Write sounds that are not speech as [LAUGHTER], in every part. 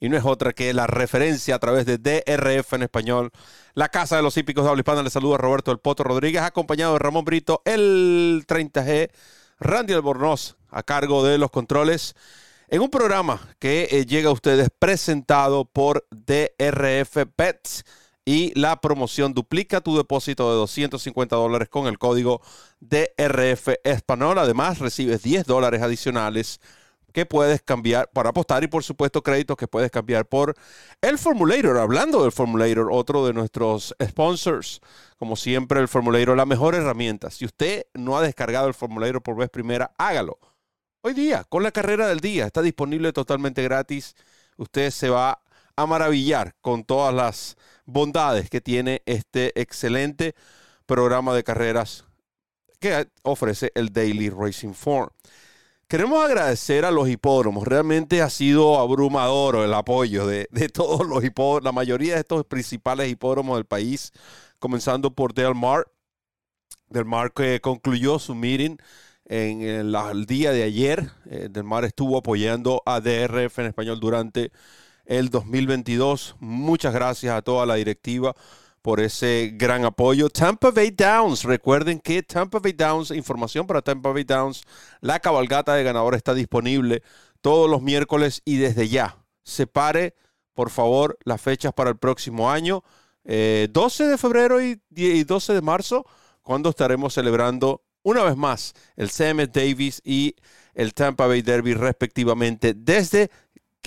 y no es otra que la referencia a través de DRF en español, la Casa de los Hípicos de Habla Hispana. Le saluda Roberto El Poto Rodríguez, acompañado de Ramón Brito, el 30G, Randy Albornoz, a cargo de los controles, en un programa que eh, llega a ustedes presentado por DRF Pets y la promoción duplica tu depósito de 250 dólares con el código DRF Español. Además, recibes 10 dólares adicionales que puedes cambiar para apostar y por supuesto créditos que puedes cambiar por el Formulator. Hablando del Formulator, otro de nuestros sponsors, como siempre el Formulator, la mejor herramienta. Si usted no ha descargado el Formulator por vez primera, hágalo. Hoy día, con la carrera del día, está disponible totalmente gratis. Usted se va a maravillar con todas las bondades que tiene este excelente programa de carreras que ofrece el Daily Racing Form. Queremos agradecer a los hipódromos. Realmente ha sido abrumador el apoyo de, todos los hipódromos, la mayoría de estos principales hipódromos del país, comenzando por Del Mar. Del Mar que concluyó su meeting en el, día de ayer. Eh, Del Mar estuvo apoyando a DRF en español durante el 2022. Muchas gracias a toda la directiva por ese gran apoyo. Tampa Bay Downs, recuerden que Tampa Bay Downs, información para Tampa Bay Downs, la cabalgata de ganadores está disponible todos los miércoles y desde ya. Separe, por favor, las fechas para el próximo año, 12 eh, de febrero y, 12 de marzo, cuando estaremos celebrando una vez más el CM Davis y el Tampa Bay Derby respectivamente desde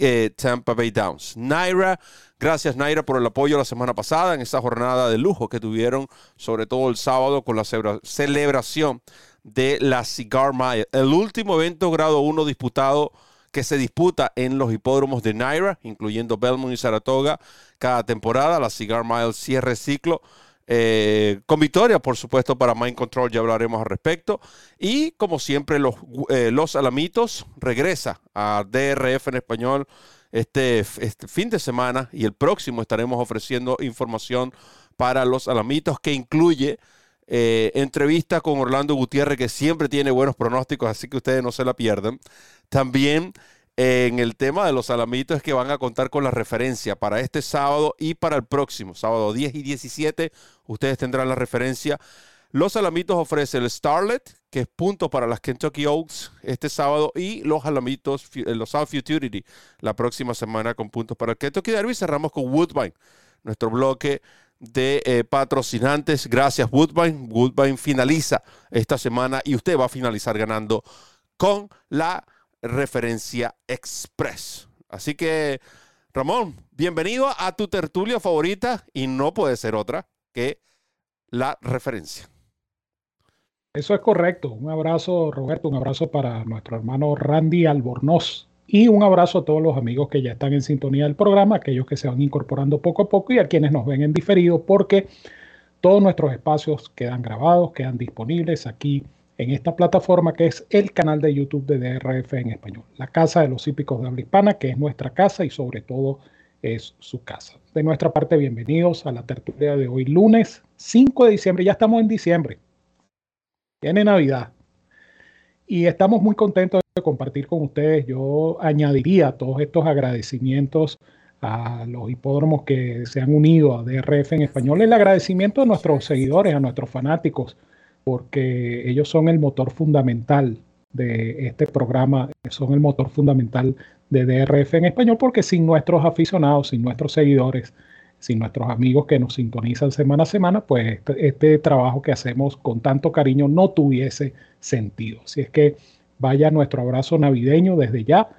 eh, Tampa Bay Downs. Naira, gracias Naira por el apoyo la semana pasada en esa jornada de lujo que tuvieron, sobre todo el sábado con la celebración de la Cigar Mile, el último evento grado 1 disputado que se disputa en los hipódromos de Naira, incluyendo Belmont y Saratoga, cada temporada. La Cigar Mile cierre ciclo eh, con victoria, por supuesto, para Mind Control, ya hablaremos al respecto. Y como siempre, los, eh, los Alamitos regresa a DRF en español este, este, fin de semana y el próximo estaremos ofreciendo información para los Alamitos que incluye eh, entrevista con Orlando Gutiérrez, que siempre tiene buenos pronósticos, así que ustedes no se la pierdan. También en el tema de los salamitos es que van a contar con la referencia para este sábado y para el próximo, sábado 10 y 17. Ustedes tendrán la referencia. Los Alamitos ofrece el Starlet, que es punto para las Kentucky Oaks este sábado, y los Alamitos, eh, los South Futurity, la próxima semana con puntos para el Kentucky Derby. Cerramos con Woodbine, nuestro bloque de eh, patrocinantes. Gracias, Woodbine. Woodbine finaliza esta semana y usted va a finalizar ganando con la Referencia Express. Así que, Ramón, bienvenido a tu tertulia favorita y no puede ser otra que la referencia. Eso es correcto. Un abrazo, Roberto, un abrazo para nuestro hermano Randy Albornoz y un abrazo a todos los amigos que ya están en sintonía del programa, aquellos que se van incorporando poco a poco y a quienes nos ven en diferido, porque todos nuestros espacios quedan grabados, quedan disponibles aquí en esta plataforma que es el canal de YouTube de DRF en español, la casa de los hípicos de habla hispana, que es nuestra casa y sobre todo es su casa. De nuestra parte, bienvenidos a la tertulia de hoy, lunes 5 de diciembre, ya estamos en diciembre, tiene Navidad. Y estamos muy contentos de compartir con ustedes. Yo añadiría todos estos agradecimientos a los hipódromos que se han unido a DRF en español, el agradecimiento a nuestros seguidores, a nuestros fanáticos, porque ellos son el motor fundamental de este programa, son el motor fundamental de DRF en español, porque sin nuestros aficionados, sin nuestros seguidores, sin nuestros amigos que nos sintonizan semana a semana, pues este, este trabajo que hacemos con tanto cariño no tuviese sentido. Así es que vaya nuestro abrazo navideño desde ya,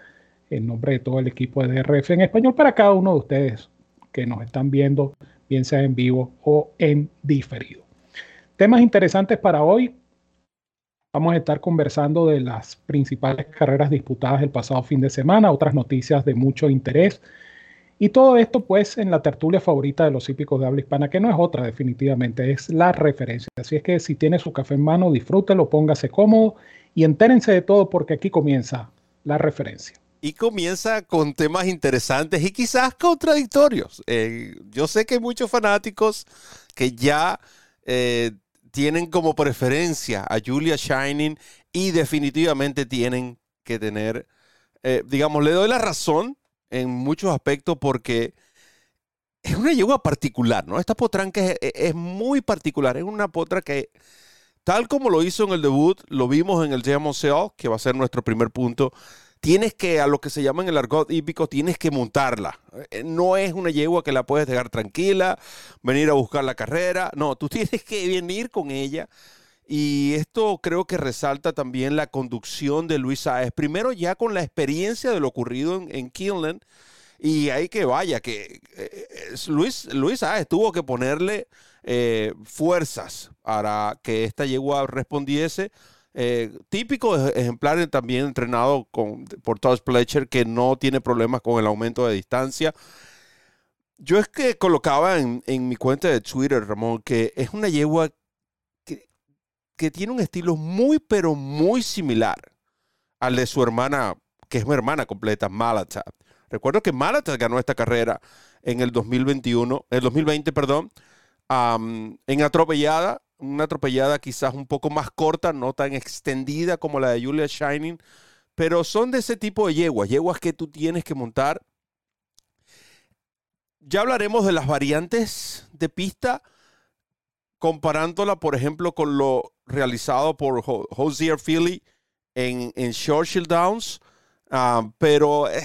en nombre de todo el equipo de DRF en español, para cada uno de ustedes que nos están viendo, bien sea en vivo o en diferido. Temas interesantes para hoy. Vamos a estar conversando de las principales carreras disputadas el pasado fin de semana, otras noticias de mucho interés Y todo esto pues en la tertulia favorita de los hípicos de habla hispana, que no es otra definitivamente, es la referencia. Así es que si tiene su café en mano, disfrútelo, póngase cómodo y entérense de todo porque aquí comienza la referencia. Y comienza con temas interesantes y quizás contradictorios. Eh, yo sé que hay muchos fanáticos que ya eh, tienen como preferencia a Julia Shining y definitivamente tienen que tener, eh, digamos, le doy la razón en muchos aspectos porque es una yegua particular, ¿no? Esta potranca es, es, muy particular, es una potra que, tal como lo hizo en el debut, lo vimos en el Diamond que va a ser nuestro primer punto, tienes que, a lo que se llama en el argot hípico, tienes que montarla. Eh, no es una yegua que la puedes dejar tranquila, venir a buscar la carrera, no, tú [LAUGHS] tienes que venir con ella. Y esto creo que resalta también la conducción de Luis Saez. Primero ya con la experiencia de lo ocurrido en, en Y ahí que vaya, que eh, Luis, Luis Saez tuvo que ponerle eh, fuerzas para que esta yegua respondiese. Eh, típico ejemplar también entrenado con, por Todd Pletcher que no tiene problemas con el aumento de distancia. Yo es que colocaba en, en mi cuenta de Twitter, Ramón, que es una yegua que tiene un estilo muy, pero muy similar al de su hermana, que es mi hermana completa, Malata. Recuerdo que Malata ganó esta carrera en el 2021, el 2020, perdón, en atropellada, una atropellada quizás un poco más corta, no tan extendida como la de Julia Shining, pero son de ese tipo de yeguas, yeguas que tú tienes que montar. Ya hablaremos de las variantes de pista, comparándola, por ejemplo, con lo realizado por Hosier Philly en, en Churchill Downs. Ah, pero eh,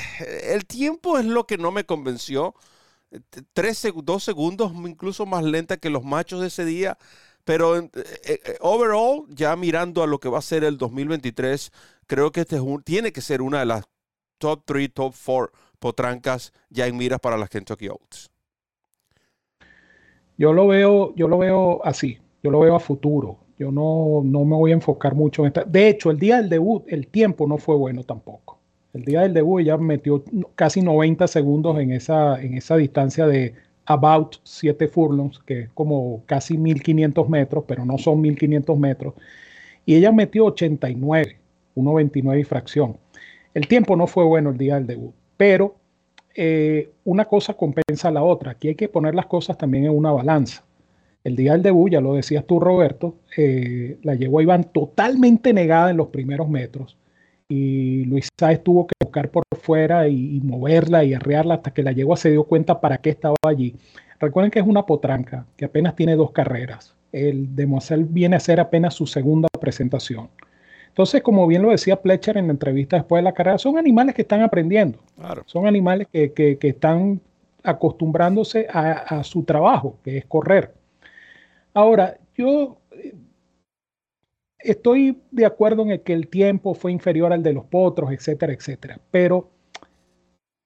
el tiempo es lo que no me convenció. Tres, dos segundos, incluso más lenta que los machos de ese día. Pero eh, eh, overall, ya mirando a lo que va a ser el 2023, creo que este tiene que ser una de las top 3, top 4 potrancas ya en miras para las Kentucky Oats. Yo lo veo, yo lo veo así, yo lo veo a futuro. Yo no, no me voy a enfocar mucho en esta. De hecho, el día del debut, el tiempo no fue bueno tampoco. El día del debut ella metió casi 90 segundos en esa, en esa distancia de about 7 furlongs, que es como casi 1500 metros, pero no son 1500 metros. Y ella metió 89, 1.29 y fracción. El tiempo no fue bueno el día del debut, pero eh, una cosa compensa a la otra. Aquí hay que poner las cosas también en una balanza. El día del debut, ya lo decías tú, Roberto, eh, la yegua iban totalmente negada en los primeros metros y Luis Sáez tuvo que buscar por fuera y, moverla y arrearla hasta que la yegua se dio cuenta para qué estaba allí. Recuerden que es una potranca que apenas tiene dos carreras. El Demoiselle viene a ser apenas su segunda presentación. Entonces, como bien lo decía Pletcher en la entrevista después de la carrera, son animales que están aprendiendo. Son animales que, están acostumbrándose a, su trabajo, que es correr. Ahora, yo estoy de acuerdo en el que el tiempo fue inferior al de los potros, etcétera, etcétera, pero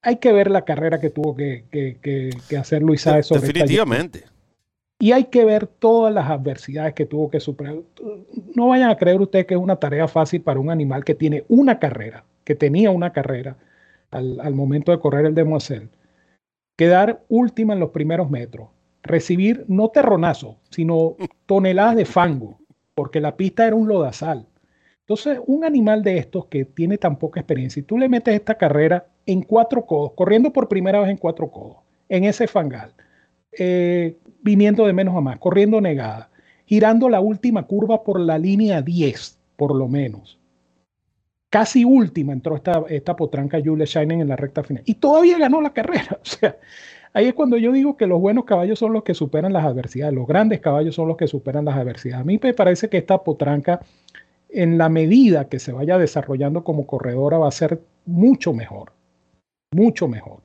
hay que ver la carrera que tuvo que, hacer Luis Sáez sobre Definitivamente. y hay que ver todas las adversidades que tuvo que superar. No vayan a creer ustedes que es una tarea fácil para un animal que tiene una carrera, que tenía una carrera al, momento de correr el Demoiselle. Quedar última en los primeros metros, recibir no terronazo, sino toneladas de fango, porque la pista era un lodazal. Entonces, un animal de estos que tiene tan poca experiencia, y tú le metes esta carrera en cuatro codos, corriendo por primera vez en cuatro codos, en ese fangal, eh, viniendo de menos a más, corriendo negada, girando la última curva por la línea 10, por lo menos. Casi última entró esta, esta potranca Julia Shining en la recta final. Y todavía ganó la carrera. [LAUGHS] O sea, Ahí es cuando yo digo que los buenos caballos son los que superan las adversidades, los grandes caballos son los que superan las adversidades. A mí me parece que esta potranca, en la medida que se vaya desarrollando como corredora, va a ser mucho mejor, mucho mejor.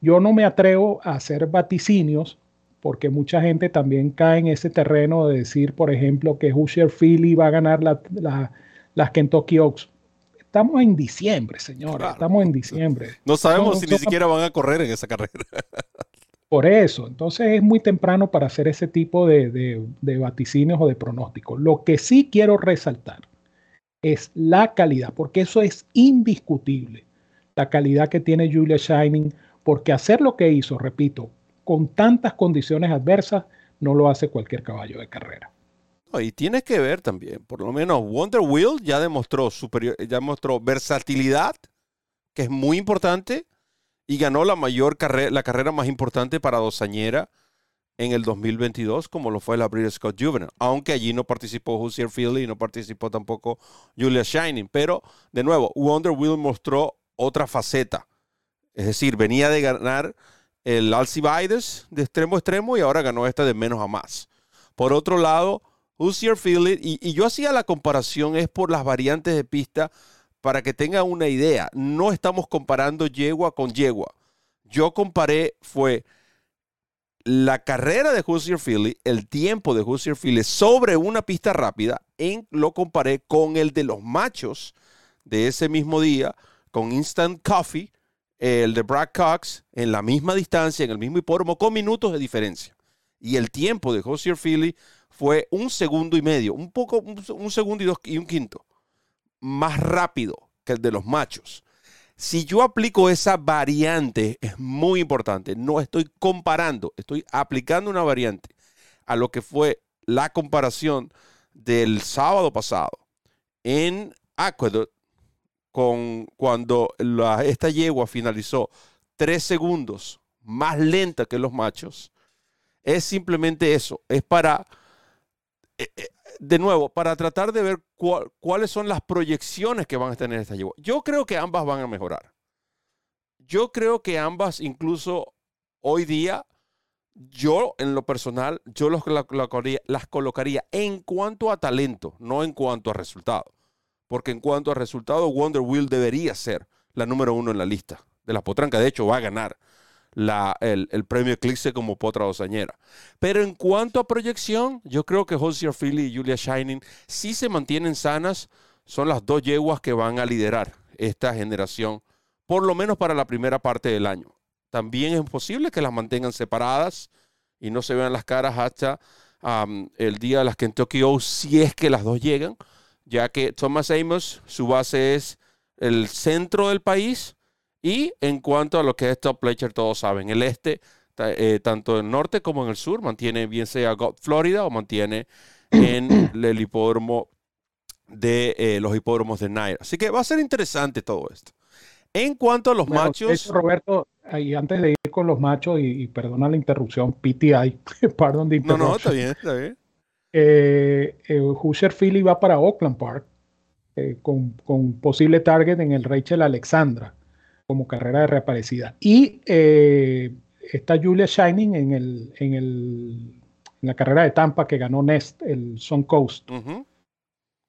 Yo no me atrevo a hacer vaticinios porque mucha gente también cae en ese terreno de decir, por ejemplo, que Husher Philly va a ganar las Kentucky Oaks. Estamos en diciembre, señora. Estamos en diciembre. No sabemos si ni siquiera van a correr en esa carrera. [LAUGHS] Por eso, entonces es muy temprano para hacer ese tipo de, vaticinios o de pronósticos. Lo que sí quiero resaltar es la calidad, porque eso es indiscutible. La calidad que tiene Julia Shining porque hacer lo que hizo, repito, con tantas condiciones adversas, no lo hace cualquier caballo de carrera. Y tiene que ver también, por lo menos Wonder Wheel ya demostró superior, ya demostró versatilidad, que es muy importante, y ganó la mayor carrera, la carrera más importante para dosañera en el 2022, como lo fue la British Scott Juvenile, aunque allí no participó Hoosier Philly y no participó tampoco Julia Shining, pero de nuevo, Wonder Wheel mostró otra faceta, es decir, venía de ganar el Alcibiades de extremo a extremo y ahora ganó esta de menos a más. Por otro lado, Hoosier Philly, y, y yo hacía la comparación es por las variantes de pista para que tengan una idea. No estamos comparando yegua con yegua. Yo comparé, fue la carrera de Hoosier Philly, el tiempo de Hoosier Philly sobre una pista rápida, en, lo comparé con el de los machos de ese mismo día, con Instant Coffee, el de Brad Cox, en la misma distancia, en el mismo hipódromo, con minutos de diferencia. Y el tiempo de Hoosier Philly fue un segundo y medio, un poco, un, segundo y, dos, y un quinto, más rápido que el de los machos. Si yo aplico esa variante, es muy importante. No estoy comparando, estoy aplicando una variante a lo que fue la comparación del sábado pasado en Aqueduct con cuando esta yegua finalizó tres segundos más lenta que los machos, es simplemente eso, es para, de nuevo, para tratar de ver cuáles son las proyecciones que van a tener esta yegua. Yo creo que ambas van a mejorar. Yo creo que ambas, incluso hoy día, yo en lo personal, yo las colocaría en cuanto a talento, no en cuanto a resultado porque en cuanto a resultado, Wonder Wheel debería ser la número uno en la lista de la potranca. De hecho, va a ganar el, premio Eclipse como potra dosañera. Pero en cuanto a proyección, yo creo que Hosier Philly y Julia Shining, si se mantienen sanas, son las dos yeguas que van a liderar esta generación, por lo menos para la primera parte del año. También es posible que las mantengan separadas y no se vean las caras hasta el día de las Kentucky O, si es que las dos llegan ya que Thomas Amos, su base es el centro del país y en cuanto a lo que es Top Pleasure, todos saben, el este, eh, tanto en el norte como en el sur, mantiene bien sea Florida o mantiene [CLEARS THROAT] en el hipódromo de eh, los hipódromos de Naira. Así que va a ser interesante todo esto. En cuanto a los machos. Roberto, y antes de ir con los machos, y, perdona la interrupción, PTI, [LAUGHS] perdón de No, no, está bien, está bien eh, eh Philly va para Oakland Park eh, con, posible target en el Rachel Alexandra como carrera de reaparecida. Y eh, está Julia Shining en, el, en, el, en la carrera de Tampa que ganó Nest, el Sun Coast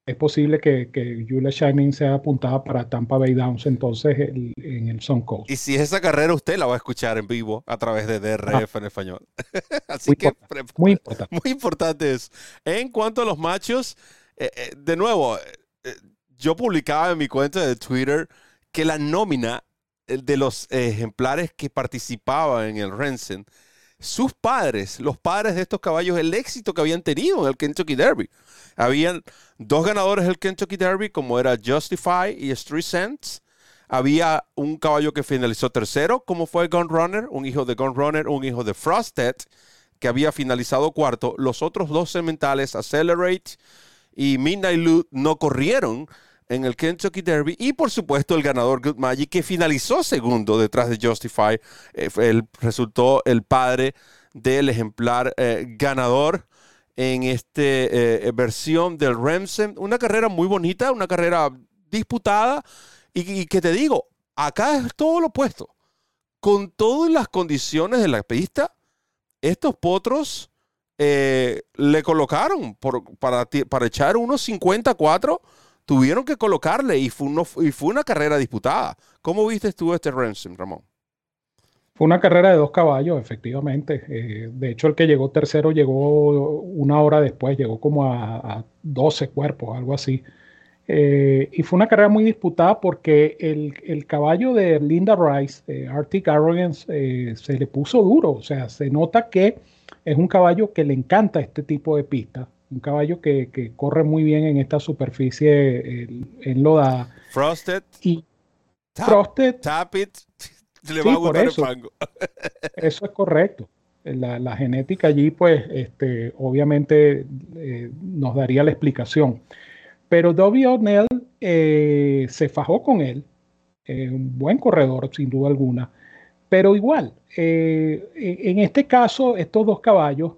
es posible que, que, Julia Shining sea apuntada para Tampa Bay Downs entonces en el Sun Coast. Y si es esa carrera, usted la va a escuchar en vivo a través de DRF en español. [LAUGHS] Así que muy importante. muy importante es. En cuanto a los machos, eh, eh, de nuevo, yo publicaba en mi cuenta de Twitter que la nómina de los ejemplares que participaban en el Rensen, sus padres, los padres de estos caballos, el éxito que habían tenido en el Kentucky Derby. Habían dos ganadores del Kentucky Derby, como era Justify y Street Sense. Había un caballo que finalizó tercero, como fue Gun Runner, un hijo de Gun Runner, un hijo de Frosted, que había finalizado cuarto. Los otros dos sementales, Accelerate y Midnight Loot, no corrieron en el Kentucky Derby. Y por supuesto, el ganador Good Magic, que finalizó segundo detrás de Justify, eh, resultó el padre del ejemplar eh, ganador en esta eh, versión del Remsen. Una carrera muy bonita, una carrera disputada. Y, que te digo, acá es todo lo opuesto. Con todas las condiciones de la pista, estos potros le colocaron para, para echar unos 54. Tuvieron que colocarle y fue, y fue una carrera disputada. ¿Cómo viste tú este Remsen, Ramón? Fue una carrera de dos caballos, efectivamente. Eh, de hecho, el que llegó tercero llegó una hora después, llegó como a, 12 cuerpos, algo así. Eh, y fue una carrera muy disputada porque el, caballo de Linda Rice, Arctic Arrogance, eh, se le puso duro. O sea, se nota que es un caballo que le encanta este tipo de pista. Un caballo que, corre muy bien en esta superficie en loda. Frosted. Y Frosted. Tap it [LAUGHS] le va a gustar el fango. [LAUGHS] eso es correcto. La, genética allí, pues, este, obviamente eh, nos daría la explicación. Pero Dobby O'Neill eh, se fajó con él, un buen corredor, sin duda alguna. Pero igual, en este caso, estos dos caballos,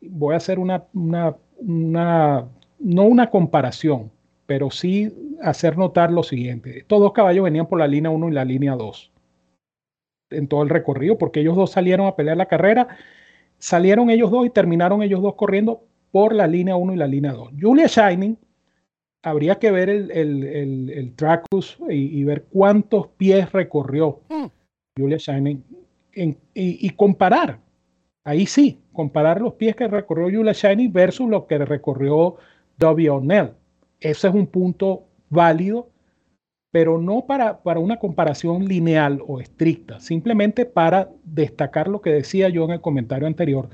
voy a hacer una, una, una no una comparación, pero sí hacer notar lo siguiente. Estos dos caballos venían por la línea 1 y la línea 2 en todo el recorrido, porque ellos dos salieron a pelear la carrera, salieron ellos dos y terminaron ellos dos corriendo por la línea 1 y la línea 2. Julia Shining, habría que ver el, el, el, Tracus y, ver cuántos pies recorrió hmm. Julia Shining y, y, comparar. Ahí sí, comparar los pies que recorrió Julia Shining versus lo que recorrió W. O'Neill. Ese es un punto válido, pero no para, para una comparación lineal o estricta, simplemente para destacar lo que decía yo en el comentario anterior,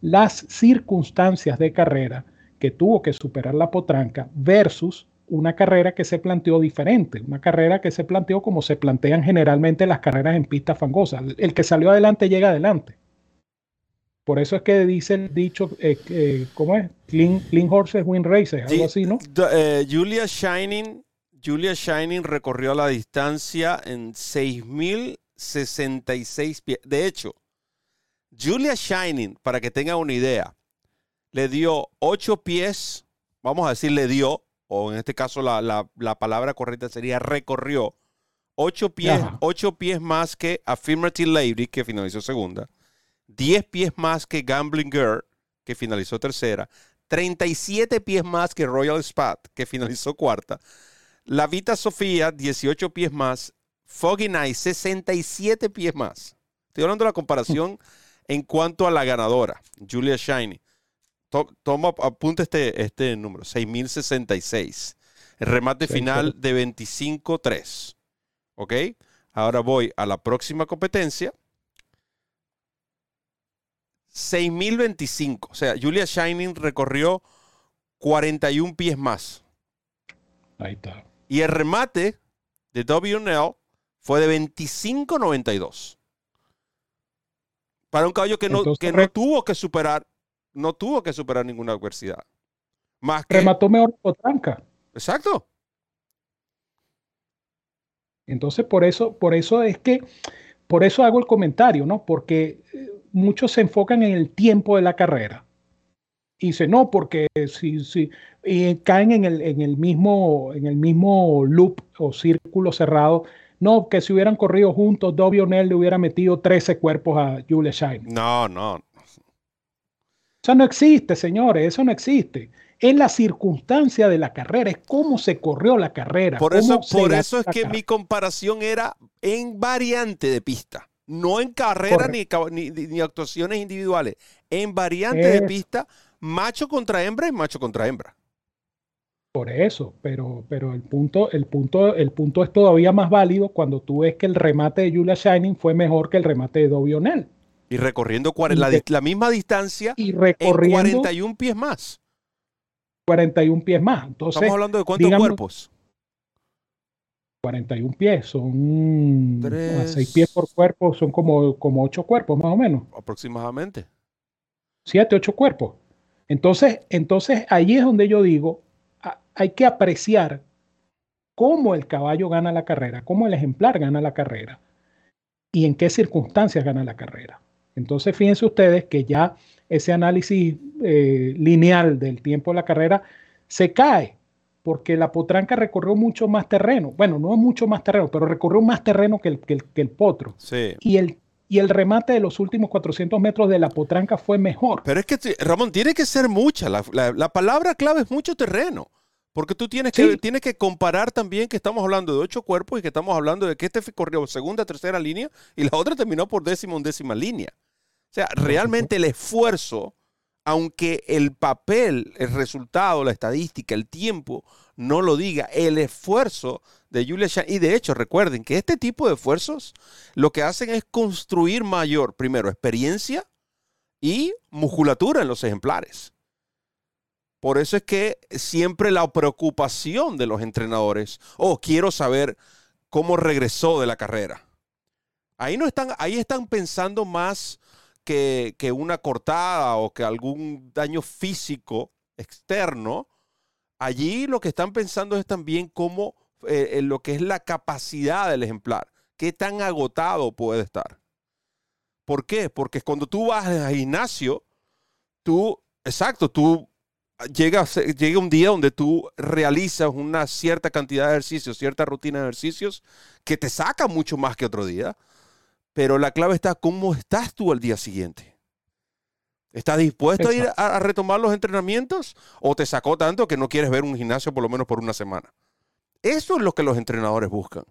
las circunstancias de carrera que tuvo que superar la potranca versus una carrera que se planteó diferente, una carrera que se planteó como se plantean generalmente las carreras en pistas fangosas. El que salió adelante llega adelante. Por eso es que dice el dicho, eh, eh, ¿cómo es? Clean, horses win races, algo así, ¿no? Eh, Julia Shining, Julia Shining recorrió la distancia en 6.066 pies. De hecho, Julia Shining, para que tenga una idea, le dio 8 pies, vamos a decir le dio, o en este caso la, palabra correcta sería recorrió, 8 pies, pies más que Affirmative Lady, que finalizó segunda 10 pies más que Gambling Girl, que finalizó tercera, 37 pies más que Royal Spat, que finalizó cuarta, La Vita Sofía, 18 pies más, Foggy Night, 67 pies más. Estoy hablando de la comparación [LAUGHS] en cuanto a la ganadora, Julia Shiny. Toma, apunta este, este número, 6066. El remate final de 25-3. ¿Ok? Ahora voy a la próxima competencia, 6.025. O sea, Julia Shining recorrió 41 pies más. Ahí está. Y el remate de WNL fue de 25.92. Para un caballo que no, que no tuvo que superar, no tuvo que superar ninguna adversidad. Más que, Remató mejor potranca. Exacto. Entonces, por eso, por eso es que, por eso hago el comentario, ¿no? Porque eh, muchos se enfocan en el tiempo de la carrera. Y dicen, no, porque si, si y caen en el, en, el mismo, en el mismo loop o círculo cerrado. No, que si hubieran corrido juntos, Dobby O'Neill le hubiera metido 13 cuerpos a Julia Shine. No, no. Eso no existe, señores, eso no existe. Es la circunstancia de la carrera, es cómo se corrió la carrera. Por eso, por eso es que mi comparación era en variante de pista no en carrera ni, ni, actuaciones individuales, en variante de pista, macho contra hembra y macho contra hembra. Por eso, pero, pero el, punto, el, punto, el punto es todavía más válido cuando tú ves que el remate de Julia Shining fue mejor que el remate de Dobby O'Neill. Y recorriendo la, misma distancia y recorriendo, en 41 pies más. 41 pies más. Entonces, Estamos hablando de cuántos cuerpos. 41 pies, son 6 pies por cuerpo, son como, como 8 cuerpos más o menos. Aproximadamente. 7, 8 cuerpos. Entonces, entonces ahí es donde yo digo, hay que apreciar cómo el caballo gana la carrera, cómo el ejemplar gana la carrera y en qué circunstancias gana la carrera. Entonces, fíjense ustedes que ya ese análisis eh, lineal del tiempo de la carrera se cae porque la potranca recorrió mucho más terreno. Bueno, no mucho más terreno, pero recorrió más terreno que el, que el, potro. Sí. Y el, y el remate de los últimos 400 metros de la potranca fue mejor. Pero es que, Ramón, tiene que ser mucha. La, palabra clave es mucho terreno. Porque tú tienes que, tienes que comparar también que estamos hablando de ocho cuerpos y que estamos hablando de que este corrió segunda, tercera línea y la otra terminó por décima, undécima línea. O sea, realmente el esfuerzo aunque el papel, el resultado, la estadística, el tiempo no lo diga, el esfuerzo de Julia Shine, y de hecho recuerden que este tipo de esfuerzos lo que hacen es construir mayor, primero, experiencia y musculatura en los ejemplares. Por eso es que siempre la preocupación de los entrenadores, oh, quiero saber cómo regresó de la carrera. Ahí no están, ahí están pensando más que, una cortada o que algún daño físico externo. Allí lo que están pensando es también cómo eh, en lo que es la capacidad del ejemplar. ¿Qué tan agotado puede estar? ¿Por qué? Porque cuando tú vas al gimnasio, tú, exacto, tú llega, llega un día donde tú realizas una cierta cantidad de ejercicios, cierta rutina de ejercicios que te saca mucho más que otro día. Pero la clave está cómo estás tú al día siguiente. ¿Estás dispuesto a ir a, retomar los entrenamientos o te sacó tanto que no quieres ver un gimnasio por lo menos por una semana? Eso es lo que los entrenadores buscan.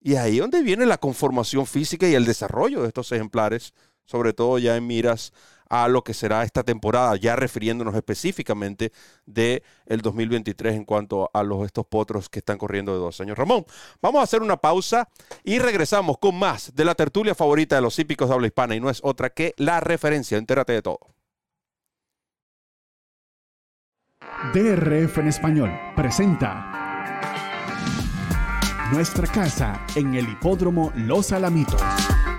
Y ahí es donde viene la conformación física y el desarrollo de estos ejemplares, sobre todo ya en miras a lo que será esta temporada, ya refiriéndonos específicamente de el 2023 en cuanto a los estos potros que están corriendo de dos años. Ramón, vamos a hacer una pausa y regresamos con más de la tertulia favorita de los hípicos de habla hispana y no es otra que la referencia. Entérate de todo. DRF en español presenta Nuestra casa en el hipódromo Los Alamitos,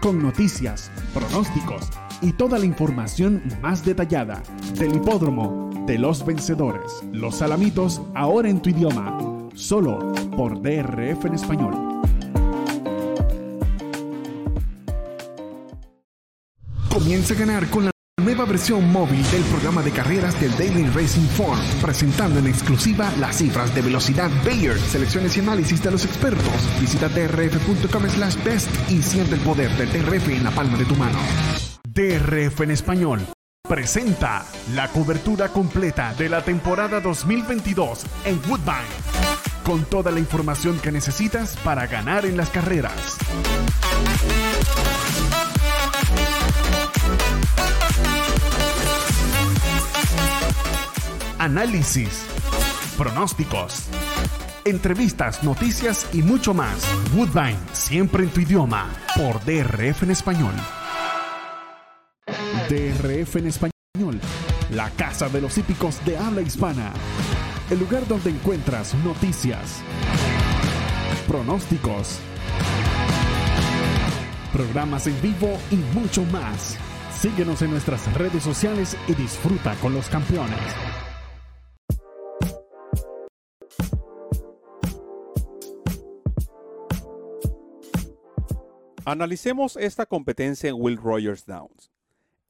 con noticias, pronósticos y toda la información más detallada del hipódromo de los vencedores. Los Alamitos ahora en tu idioma, solo por DRF en español. Comienza a ganar con la nueva versión móvil del programa de carreras del Daily Racing Form, presentando en exclusiva las cifras de velocidad Bayer, selecciones y análisis de los expertos. Visita drf.com slash best y siente el poder del DRF en la palma de tu mano. DRF en español presenta la cobertura completa de la temporada 2022 en Woodbine, con toda la información que necesitas para ganar en las carreras. Análisis, pronósticos, entrevistas, noticias y mucho más. Woodbine, siempre en tu idioma, por DRF en español. DRF en español, la casa de los hípicos de habla hispana. El lugar donde encuentras noticias, pronósticos, programas en vivo y mucho más. Síguenos en nuestras redes sociales y disfruta con los campeones. Analicemos esta competencia en Will Rogers Downs.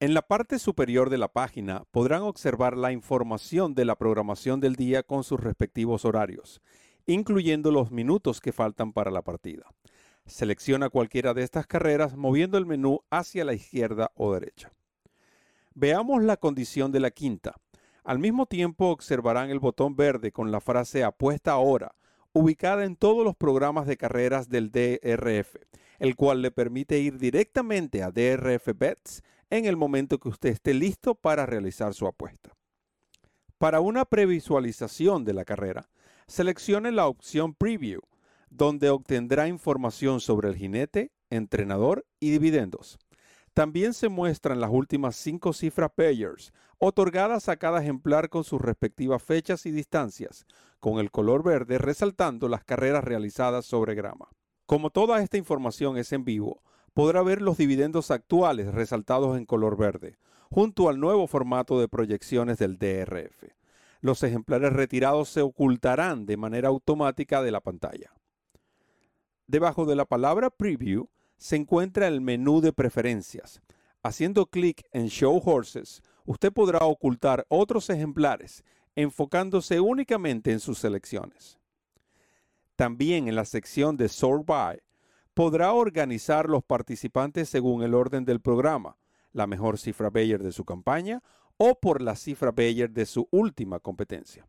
En la parte superior de la página podrán observar la información de la programación del día con sus respectivos horarios, incluyendo los minutos que faltan para la partida. Selecciona cualquiera de estas carreras moviendo el menú hacia la izquierda o derecha. Veamos la condición de la quinta. Al mismo tiempo observarán el botón verde con la frase apuesta ahora, ubicada en todos los programas de carreras del DRF el cual le permite ir directamente a DRF Bets en el momento que usted esté listo para realizar su apuesta. Para una previsualización de la carrera, seleccione la opción Preview, donde obtendrá información sobre el jinete, entrenador y dividendos. También se muestran las últimas cinco cifras payers, otorgadas a cada ejemplar con sus respectivas fechas y distancias, con el color verde resaltando las carreras realizadas sobre grama. Como toda esta información es en vivo, podrá ver los dividendos actuales resaltados en color verde, junto al nuevo formato de proyecciones del DRF. Los ejemplares retirados se ocultarán de manera automática de la pantalla. Debajo de la palabra Preview se encuentra el menú de preferencias. Haciendo clic en Show Horses, usted podrá ocultar otros ejemplares, enfocándose únicamente en sus selecciones. También en la sección de Sort By podrá organizar los participantes según el orden del programa, la mejor cifra Bayer de su campaña o por la cifra Bayer de su última competencia.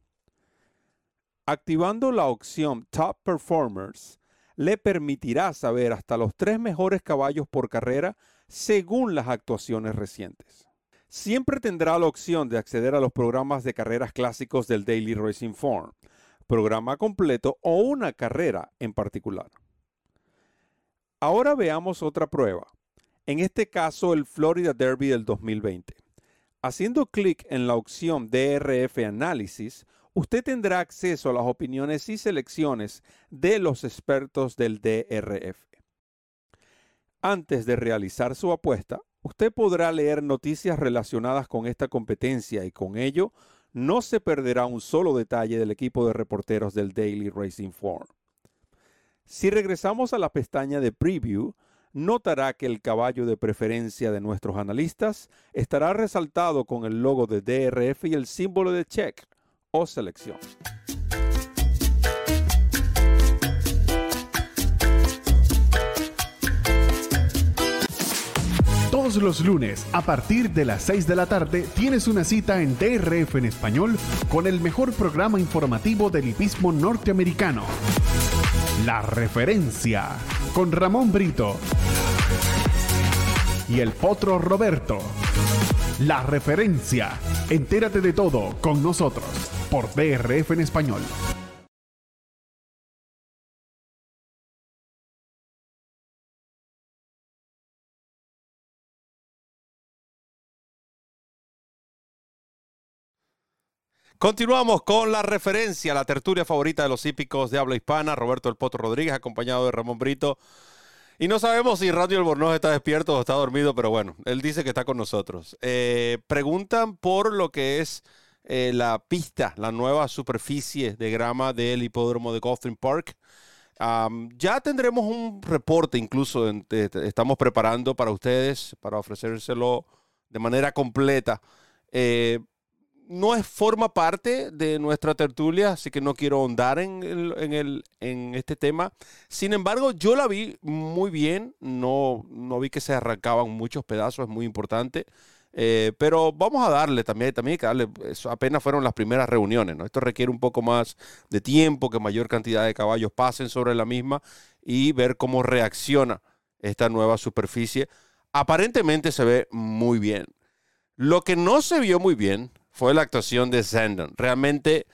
Activando la opción Top Performers, le permitirá saber hasta los tres mejores caballos por carrera según las actuaciones recientes. Siempre tendrá la opción de acceder a los programas de carreras clásicos del Daily Racing Form, programa completo o una carrera en particular. Ahora veamos otra prueba, en este caso el Florida Derby del 2020. Haciendo clic en la opción DRF Análisis, usted tendrá acceso a las opiniones y selecciones de los expertos del DRF. Antes de realizar su apuesta, usted podrá leer noticias relacionadas con esta competencia y con ello no se perderá un solo detalle del equipo de reporteros del Daily Racing Form. Si regresamos a la pestaña de Preview, notará que el caballo de preferencia de nuestros analistas estará resaltado con el logo de DRF y el símbolo de check o selección. Todos los lunes, a partir de las 6 de la tarde, tienes una cita en DRF en español con el mejor programa informativo del hipismo norteamericano. La referencia con Ramón Brito y el potro Roberto. La referencia. Entérate de todo con nosotros por DRF en español. Continuamos con la referencia, la tertulia favorita de los hípicos de habla hispana, Roberto El Poto Rodríguez, acompañado de Ramón Brito. Y no sabemos si Radio Albornoz está despierto o está dormido, pero bueno, él dice que está con nosotros. Eh, preguntan por lo que es eh, la pista, la nueva superficie de grama del hipódromo de Gotham Park. ya tendremos un reporte incluso, estamos preparando para ustedes, para ofrecérselo de manera completa. Eh, no es, forma parte de nuestra tertulia, así que no quiero ahondar en, el, en este tema. Sin embargo, yo la vi muy bien, no, no vi que se arrancaban muchos pedazos, es muy importante. Eh, pero vamos a darle también, también que darle, apenas fueron las primeras reuniones, ¿no? Esto requiere un poco más de tiempo, que mayor cantidad de caballos pasen sobre la misma y ver cómo reacciona esta nueva superficie. Aparentemente se ve muy bien. Lo que no se vio muy bien fue la actuación de Sandon. Realmente,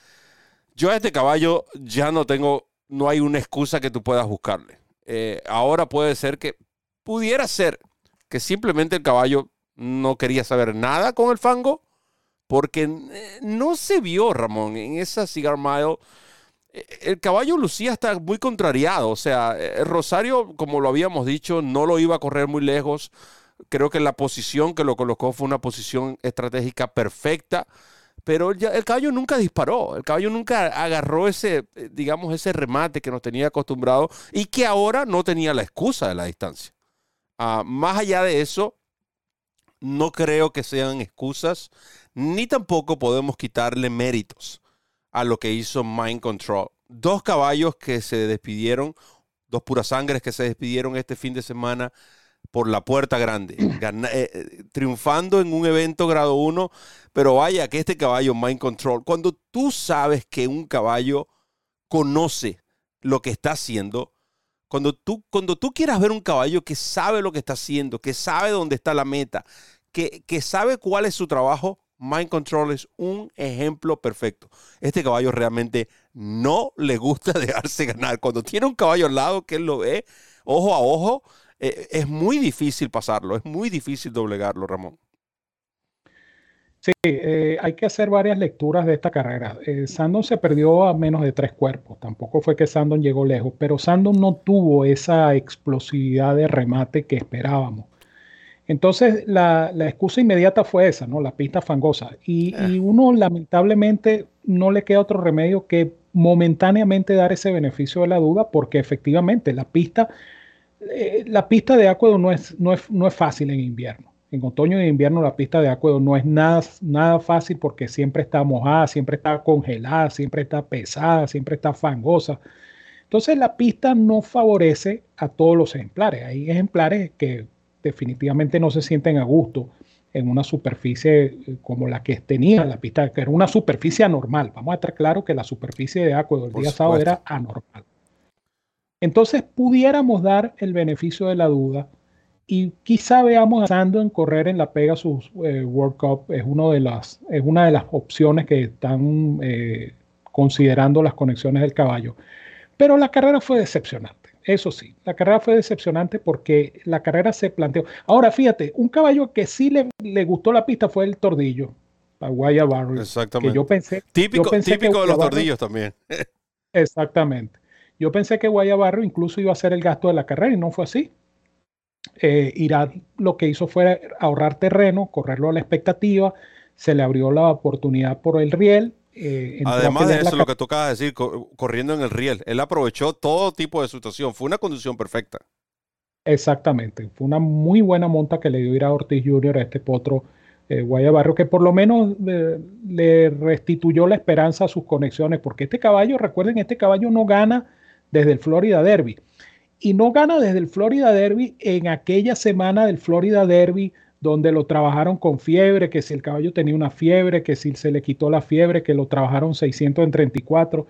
yo a este caballo ya no tengo, no hay una excusa que tú puedas buscarle. Eh, ahora puede ser que, pudiera ser que simplemente el caballo no quería saber nada con el fango, porque eh, no se vio, Ramón, en esa Cigar Mile. Eh, el caballo lucía hasta muy contrariado. O sea, Rosario, como lo habíamos dicho, no lo iba a correr muy lejos Creo que la posición que lo colocó fue una posición estratégica perfecta, pero el caballo nunca disparó, el caballo nunca agarró ese, eh, digamos, ese remate que nos tenía acostumbrado y que ahora no tenía la excusa de la distancia. Ah, más allá de eso, no creo que sean excusas, ni tampoco podemos quitarle méritos a lo que hizo Mind Control. Dos caballos que se despidieron, dos puras sangres que se despidieron este fin de semana por la puerta grande, eh, eh, triunfando en un evento grado 1, pero vaya que este caballo Mind Control, cuando tú sabes que un caballo conoce lo que está haciendo, cuando tú, cuando tú quieras ver un caballo que sabe lo que está haciendo, que sabe dónde está la meta, que, que sabe cuál es su trabajo, Mind Control es un ejemplo perfecto. Este caballo realmente no le gusta [LAUGHS] dejarse ganar. Cuando tiene un caballo al lado que él lo ve ojo a ojo, eh, es muy difícil pasarlo, es muy difícil doblegarlo, Ramón. Sí, eh, hay que hacer varias lecturas de esta carrera. Eh, Sandon se perdió a menos de tres cuerpos, tampoco fue que Sandon llegó lejos, pero Sandon no tuvo esa explosividad de remate que esperábamos. Entonces, la, excusa inmediata fue esa, ¿no? La pista fangosa. Y, y, uno, lamentablemente, no le queda otro remedio que momentáneamente dar ese beneficio de la duda, porque efectivamente la pista eh, la pista de Acuedo no es, no, es, no es fácil en invierno. En otoño y invierno la pista de Acuedo no es nada, nada fácil porque siempre está mojada, siempre está congelada, siempre está pesada, siempre está fangosa. Entonces la pista no favorece a todos los ejemplares. Hay ejemplares que definitivamente no se sienten a gusto en una superficie eh, como la que tenía la pista, que era una superficie anormal. Vamos a estar claro que la superficie de Acuedo el día sábado era anormal. Entonces pudiéramos dar el beneficio de la duda y quizá veamos a Sandon correr en la Pegasus eh, World Cup. Es, uno de las, es una de las opciones que están eh, considerando las conexiones del caballo. Pero la carrera fue decepcionante. Eso sí, la carrera fue decepcionante porque la carrera se planteó. Ahora, fíjate, un caballo que sí le, gustó la pista fue el tordillo, la Guaya Barrio. Exactamente. Que yo pensé, típico típico de los tordillos también. [LAUGHS] Exactamente. Yo pensé que Guayabarro incluso iba a ser el gasto de la carrera y no fue así. Eh, Irad lo que hizo fue ahorrar terreno, correrlo a la expectativa, se le abrió la oportunidad por el riel. Eh, Además de eso, lo que tocaba decir, corriendo en el riel, él aprovechó todo tipo de situación, fue una condición perfecta. Exactamente, fue una muy buena monta que le dio Irad Ortiz Jr. a este potro eh, Guayabarro, que por lo menos eh, le restituyó la esperanza a sus conexiones, porque este caballo, recuerden, este caballo no gana desde el Florida Derby. Y no gana desde el Florida Derby en aquella semana del Florida Derby donde lo trabajaron con fiebre, que si el caballo tenía una fiebre, que si se le quitó la fiebre, que lo trabajaron 600 en 34.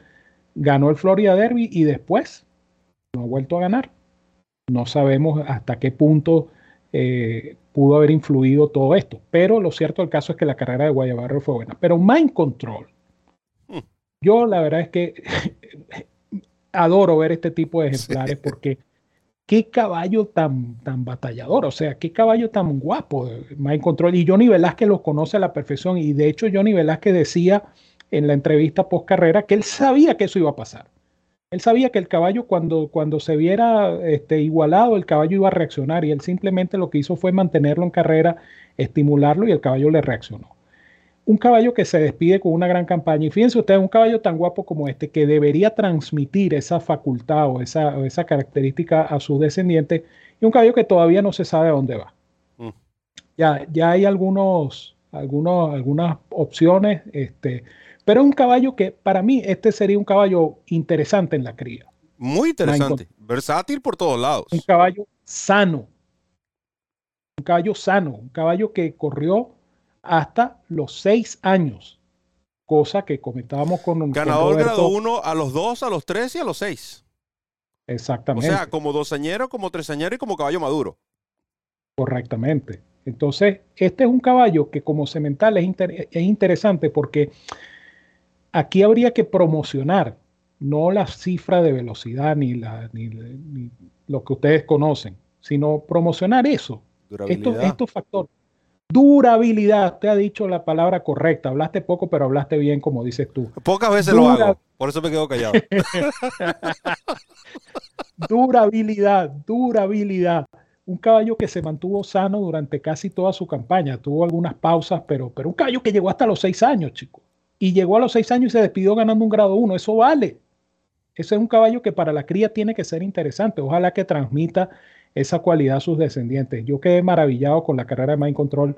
Ganó el Florida Derby y después no ha vuelto a ganar. No sabemos hasta qué punto eh, pudo haber influido todo esto. Pero lo cierto del caso es que la carrera de Guayabarro fue buena. Pero Mind Control, hmm. yo la verdad es que adoro ver este tipo de ejemplares porque qué caballo tan, tan batallador, o sea, qué caballo tan guapo, Mind Control. Y Johnny Velázquez los conoce a la perfección. Y de hecho, Johnny Velázquez decía en la entrevista post carrera que él sabía que eso iba a pasar. Él sabía que el caballo cuando, cuando se viera este, igualado, el caballo iba a reaccionar y él simplemente lo que hizo fue mantenerlo en carrera, estimularlo y el caballo le reaccionó. Un caballo que se despide con una gran campaña. Y fíjense ustedes, un caballo tan guapo como este que debería transmitir esa facultad o esa, esa característica a sus descendientes y un caballo que todavía no se sabe a dónde va. Mm. Ya, ya hay algunos, algunos, algunas opciones. Este, pero es un caballo que para mí este sería un caballo interesante en la cría. Muy interesante, versátil por todos lados. Un caballo sano. Un caballo sano, un caballo que corrió hasta los seis años, cosa que comentábamos con un ganador grado 1 a los dos, a los tres y a los seis. Exactamente. O sea, como doceñero, como tresañero y como caballo maduro. Correctamente. Entonces, este es un caballo que como semental es, es interesante porque aquí habría que promocionar, no la cifra de velocidad ni, la, ni, lo que ustedes conocen, sino promocionar eso. Durabilidad. Estos, factores. Durabilidad, te ha dicho la palabra correcta. Hablaste poco, pero hablaste bien, como dices tú. Pocas veces lo hago, por eso me quedo callado. [LAUGHS] durabilidad, durabilidad. Un caballo que se mantuvo sano durante casi toda su campaña. Tuvo algunas pausas, pero, pero un caballo que llegó hasta los seis años, chicos y llegó a los seis años y se despidió ganando un grado uno. Eso vale. Ese es un caballo que para la cría tiene que ser interesante. Ojalá que transmita esa cualidad a sus descendientes. Yo quedé maravillado con la carrera de Mind Control,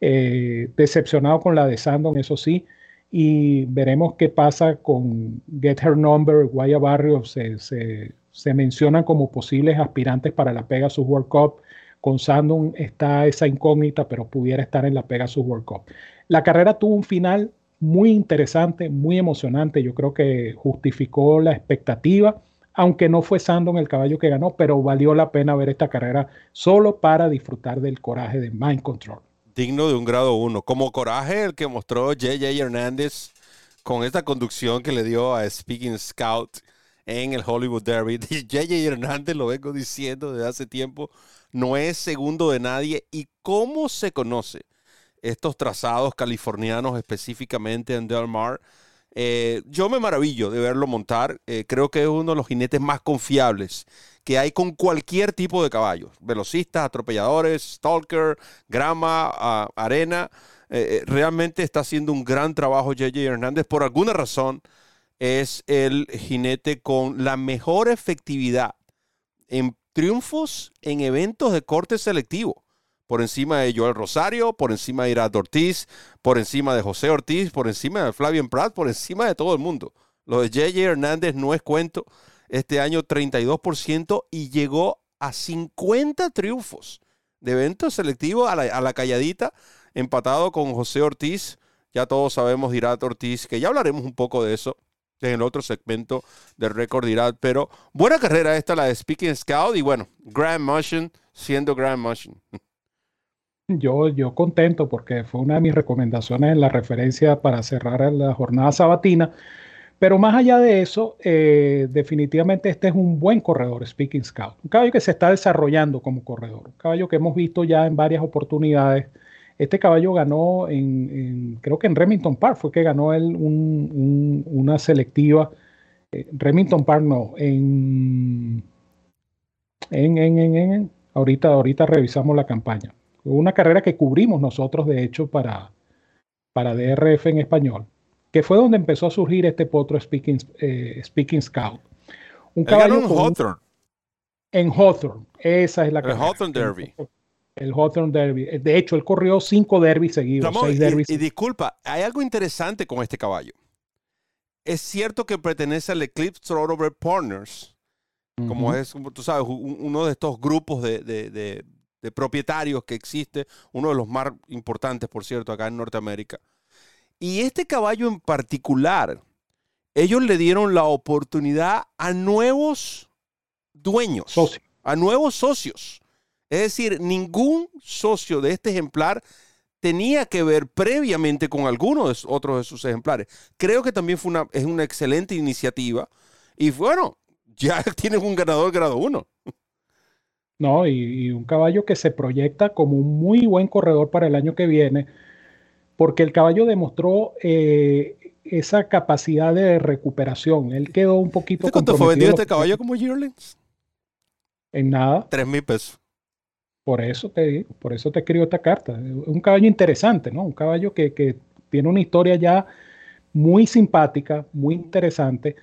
eh, decepcionado con la de Sandon, eso sí, y veremos qué pasa con Get Her Number, Guaya Barrio, se, se, mencionan como posibles aspirantes para la Pegasus World Cup. Con Sandon está esa incógnita, pero pudiera estar en la Pegasus World Cup. La carrera tuvo un final muy interesante, muy emocionante. Yo creo que justificó la expectativa, aunque no fue Sandon el caballo que ganó, pero valió la pena ver esta carrera solo para disfrutar del coraje de Mind Control. Digno de un grado uno. Como coraje el que mostró JJ Hernández con esta conducción que le dio a Speaking Scout en el Hollywood Derby. [LAUGHS] JJ Hernández, lo vengo diciendo desde hace tiempo, no es segundo de nadie. ¿Y cómo se conoce? estos trazados californianos específicamente en Del Mar. Eh, yo me maravillo de verlo montar. Eh, creo que es uno de los jinetes más confiables que hay con cualquier tipo de caballo. Velocistas, atropelladores, stalker, grama, arena. Eh, realmente está haciendo un gran trabajo JJ Hernández. Por alguna razón es el jinete con la mejor efectividad en triunfos en eventos de corte selectivo por encima de Joel Rosario, por encima de Irad Ortiz, por encima de José Ortiz, por encima de Flavian Pratt, por encima de todo el mundo. Lo de JJ Hernández no es cuento. Este año 32% y llegó a 50 triunfos de eventos selectivos a la, calladita, empatado con José Ortiz. Ya todos sabemos de Irad Ortiz, que ya hablaremos un poco de eso en el otro segmento del récord de Irad. Pero buena carrera esta, la de Speaking Scout. Y bueno, Grand Motion siendo Grand Motion. [LAUGHS] Yo, yo contento porque fue una de mis recomendaciones en la referencia para cerrar la jornada sabatina. Pero más allá de eso, eh, definitivamente este es un buen corredor, Speaking Scout. Un caballo que se está desarrollando como corredor. Un caballo que hemos visto ya en varias oportunidades. Este caballo ganó en, creo que en Remington Park fue que ganó él una selectiva. Eh, Remington Park no, en, en, en, en Ahorita, ahorita revisamos la campaña. Una carrera que cubrimos nosotros, de hecho, para, para DRF en español, que fue donde empezó a surgir este potro Speaking, eh, Speaking Scout. Un caballo en Hawthorne. En Hawthorne, esa es la carrera. El Hawthorne Derby. El Hawthorne Derby. De hecho, él corrió cinco derbis seguidos. y, disculpa, hay algo interesante con este caballo. Es cierto que pertenece al Eclipse Thoroughbred Partners, como es, tú sabes, uno de estos grupos de, propietarios que existe, uno de los más importantes, por cierto, acá en Norteamérica. Y este caballo en particular, ellos le dieron la oportunidad a nuevos dueños, a nuevos socios. Es decir, ningún socio de este ejemplar tenía que ver previamente con alguno de otros de sus ejemplares. Creo que también fue una, es una excelente iniciativa. Y bueno, ya [LAUGHS] tienes un ganador grado 1. No, y, un caballo que se proyecta como un muy buen corredor para el año que viene, porque el caballo demostró eh, esa capacidad de recuperación. Él quedó un poquito. ¿Cuánto fue vendido este caballo como Yearlings? En nada. Tres mil pesos. Por eso te por eso te escribo esta carta. Un caballo interesante, ¿no? Un caballo que, tiene una historia ya muy simpática, muy interesante,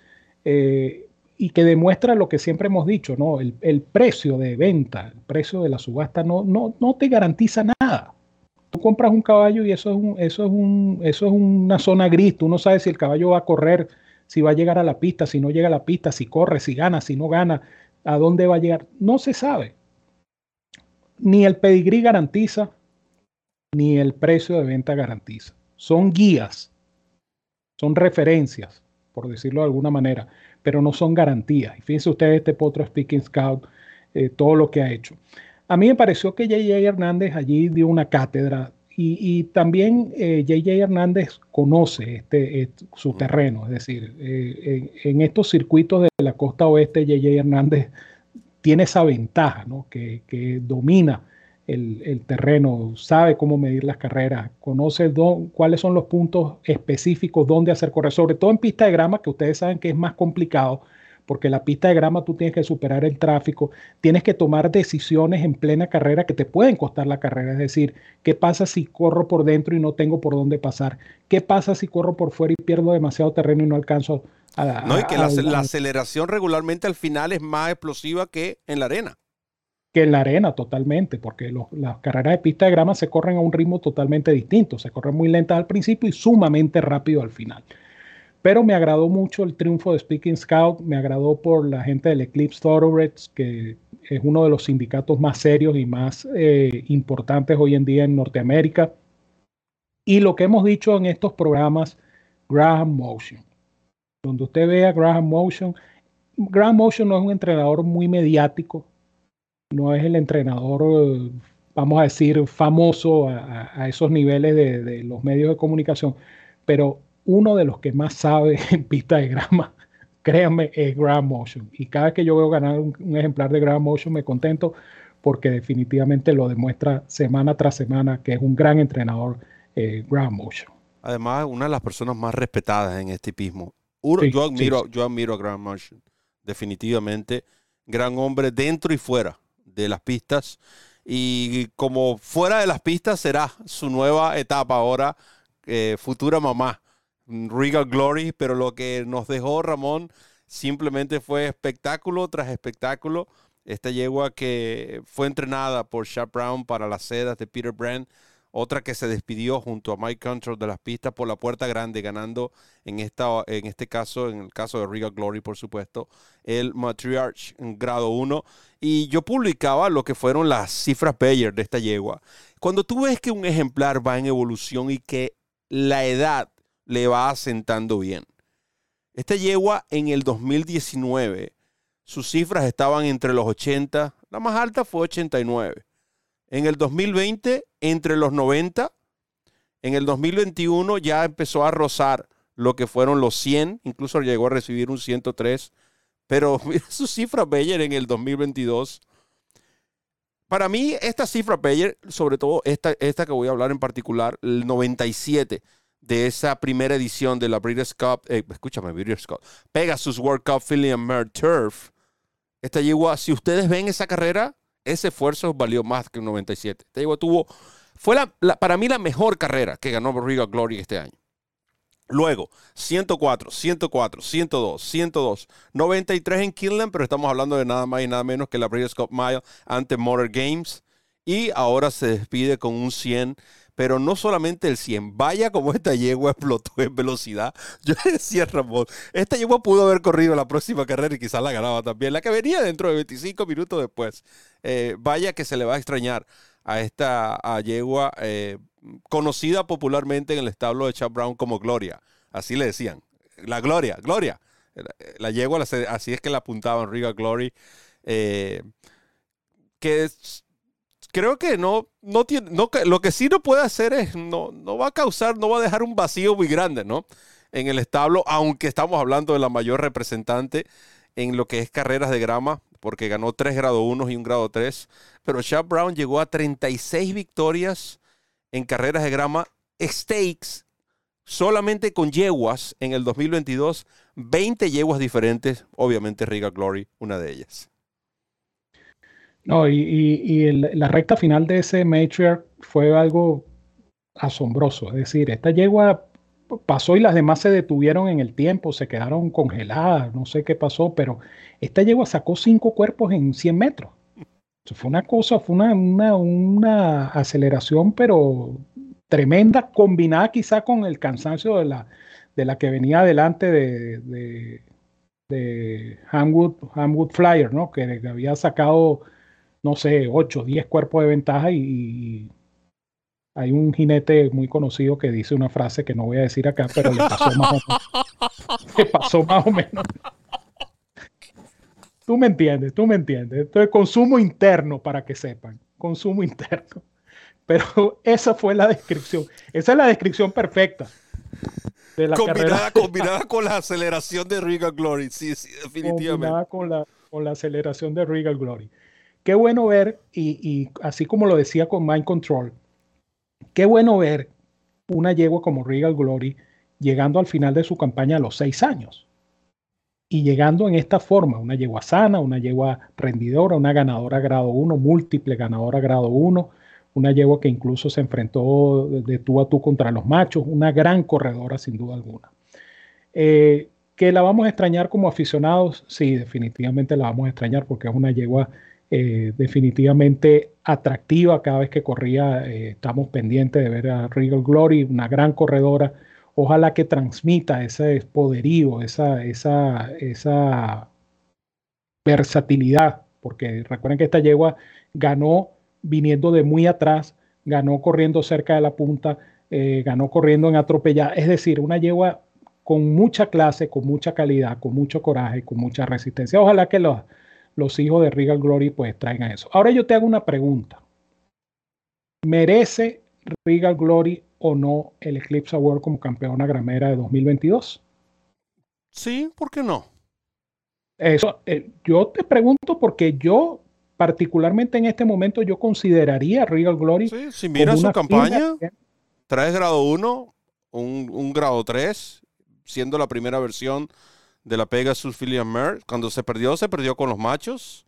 eh, y que demuestra lo que siempre hemos dicho, ¿no? El, precio de venta, el precio de la subasta no, no, no te garantiza nada. Tú compras un caballo y eso es, un, eso, es un, eso es una zona gris. Tú no sabes si el caballo va a correr, si va a llegar a la pista, si no llega a la pista, si corre, si gana, si no gana, a dónde va a llegar. No se sabe ni el pedigrí garantiza, ni el precio de venta garantiza. Son guías, son referencias, por decirlo de alguna manera, pero no son garantías. Y fíjense ustedes este Potro Speaking Scout, eh, todo lo que ha hecho. A mí me pareció que JJ Hernández allí dio una cátedra y, también JJ eh, Hernández conoce este, su terreno, es decir, eh, en, estos circuitos de la costa oeste, JJ Hernández tiene esa ventaja, ¿no? que, domina el, terreno, sabe cómo medir las carreras, conoce cuáles son los puntos específicos donde hacer correr, sobre todo en pista de grama, que ustedes saben que es más complicado, porque la pista de grama tú tienes que superar el tráfico, tienes que tomar decisiones en plena carrera que te pueden costar la carrera, es decir, ¿qué pasa si corro por dentro y no tengo por dónde pasar? ¿Qué pasa si corro por fuera y pierdo demasiado terreno y no alcanzo no, y que la, aceleración regularmente al final es más explosiva que en la arena. Que en la arena, totalmente, porque las carreras de pista de grama se corren a un ritmo totalmente distinto. Se corren muy lentas al principio y sumamente rápido al final. Pero me agradó mucho el triunfo de Speaking Scout, me agradó por la gente del Eclipse Thoroughbreds, que es uno de los sindicatos más serios y más eh, importantes hoy en día en Norteamérica. Y lo que hemos dicho en estos programas, Graham Motion donde usted ve a Graham Motion. Graham Motion no es un entrenador muy mediático, no es el entrenador, vamos a decir, famoso a, esos niveles de, los medios de comunicación, pero uno de los que más sabe [LAUGHS] en pista de grama, [LAUGHS] créanme, es Graham Motion. Y cada vez que yo veo ganar un, ejemplar de Graham Motion me contento porque definitivamente lo demuestra semana tras semana que es un gran entrenador eh, Graham Motion. Además, una de las personas más respetadas en este hipismo yo, admiro, yo admiro a Grant Marshall, definitivamente. Gran hombre dentro y fuera de las pistas. Y como fuera de las pistas será su nueva etapa ahora, eh, futura mamá, Regal Glory. Pero lo que nos dejó Ramón simplemente fue espectáculo tras espectáculo. Esta yegua que fue entrenada por Sharp Brown para las sedas de Peter Brand otra que se despidió junto a Mike Control de las pistas por la puerta grande, ganando en, esta, en este caso, en el caso de Regal Glory, por supuesto, el Matriarch en grado 1. Y yo publicaba lo que fueron las cifras Bayer de esta yegua. Cuando tú ves que un ejemplar va en evolución y que la edad le va asentando bien. Esta yegua en el 2019, sus cifras estaban entre los 80, la más alta fue 89. En el 2020, entre los 90. En el 2021 ya empezó a rozar lo que fueron los 100, incluso llegó a recibir un 103. Pero [LAUGHS] mira su cifra Bayer en el 2022. Para mí, esta cifra Bayer, sobre todo esta, esta que voy a hablar en particular, el 97 de esa primera edición de la Breeders' Cup, eh, escúchame, Breeders' Cup, Pegasus World Cup Philly and Turf. Esta yegua, si ustedes ven esa carrera, ese esfuerzo valió más que un 97. Esta yegua tuvo, fue la, para mí la mejor carrera que ganó Regal Glory este año. Luego, 104, 104, 102, 102, 93 en Kinland, pero estamos hablando de nada más y nada menos que la Breeders' Cup Mile ante Motor Games. Y ahora se despide con un 100 pero no solamente el 100. Vaya como esta yegua explotó en velocidad. [LAUGHS] Yo decía, Ramón, esta yegua pudo haber corrido la próxima carrera y quizás la ganaba también. La que venía dentro de 25 minutos después. Eh, vaya que se le va a extrañar a esta yegua eh, conocida popularmente en el establo de Chad Brown como Gloria. Así le decían. La Gloria, Gloria. La, yegua, así es que la apuntaban, Riga Glory. Eh, que creo que no, no tiene, no, lo que sí no puede hacer es, no, no va a causar, no va a dejar un vacío muy grande, ¿no? En el establo, aunque estamos hablando de la mayor representante en lo que es carreras de grama, porque ganó 3 grado 1 y un grado 3, pero Chad Brown llegó a 36 victorias en carreras de grama, stakes, solamente con yeguas en el 2022, 20 yeguas diferentes, obviamente Riga Glory, una de ellas. No, y, la recta final de ese Matriarch fue algo asombroso. Es decir, esta yegua pasó y las demás se detuvieron en el tiempo, se quedaron congeladas, no sé qué pasó, pero esta yegua sacó cinco cuerpos en 100 metros. fue una cosa, fue una, una, aceleración, pero tremenda, combinada quizá con el cansancio de la, de la que venía adelante de, de, de Hamwood, Flyer, ¿no? que había sacado no sé, 8, 10 cuerpos de ventaja y, hay un jinete muy conocido que dice una frase que no voy a decir acá, pero le pasó más o menos. [LAUGHS] Le pasó más o menos. Tú me entiendes, tú me entiendes. Entonces, consumo interno para que sepan. Consumo interno. Pero esa fue la descripción. Esa es la descripción perfecta. De la combinada, combinada con la aceleración de Regal Glory. Sí, sí, definitivamente. Combinada con la, con la aceleración de Regal Glory. Qué bueno ver, y, así como lo decía con Mind Control, qué bueno ver una yegua como Regal Glory llegando al final de su campaña a los seis años. Y llegando en esta forma, una yegua sana, una yegua rendidora, una ganadora grado 1, múltiple ganadora grado 1, una yegua que incluso se enfrentó de tú a tú contra los machos, una gran corredora sin duda alguna. Eh, que la vamos a extrañar como aficionados, sí, definitivamente la vamos a extrañar porque es una yegua eh, definitivamente atractiva cada vez que corría. Eh, estamos pendientes de ver a Regal Glory, una gran corredora. Ojalá que transmita ese poderío, esa, esa, esa versatilidad, porque recuerden que esta yegua ganó viniendo de muy atrás, ganó corriendo cerca de la punta, eh, ganó corriendo en atropellada. Es decir, una yegua con mucha clase, con mucha calidad, con mucho coraje, con mucha resistencia. Ojalá que los los hijos de Regal Glory pues traigan eso. Ahora yo te hago una pregunta. ¿Merece Regal Glory o no el Eclipse Award como campeona gramera de 2022? Sí, ¿por qué no? Eso, eh, yo te pregunto porque yo particularmente en este momento yo consideraría a Regal Glory. Sí, si mira su campaña, 3 grado 1, un, un grado 3, siendo la primera versión de la Pegasus Phillian Mer. Cuando se perdió, se perdió con los machos.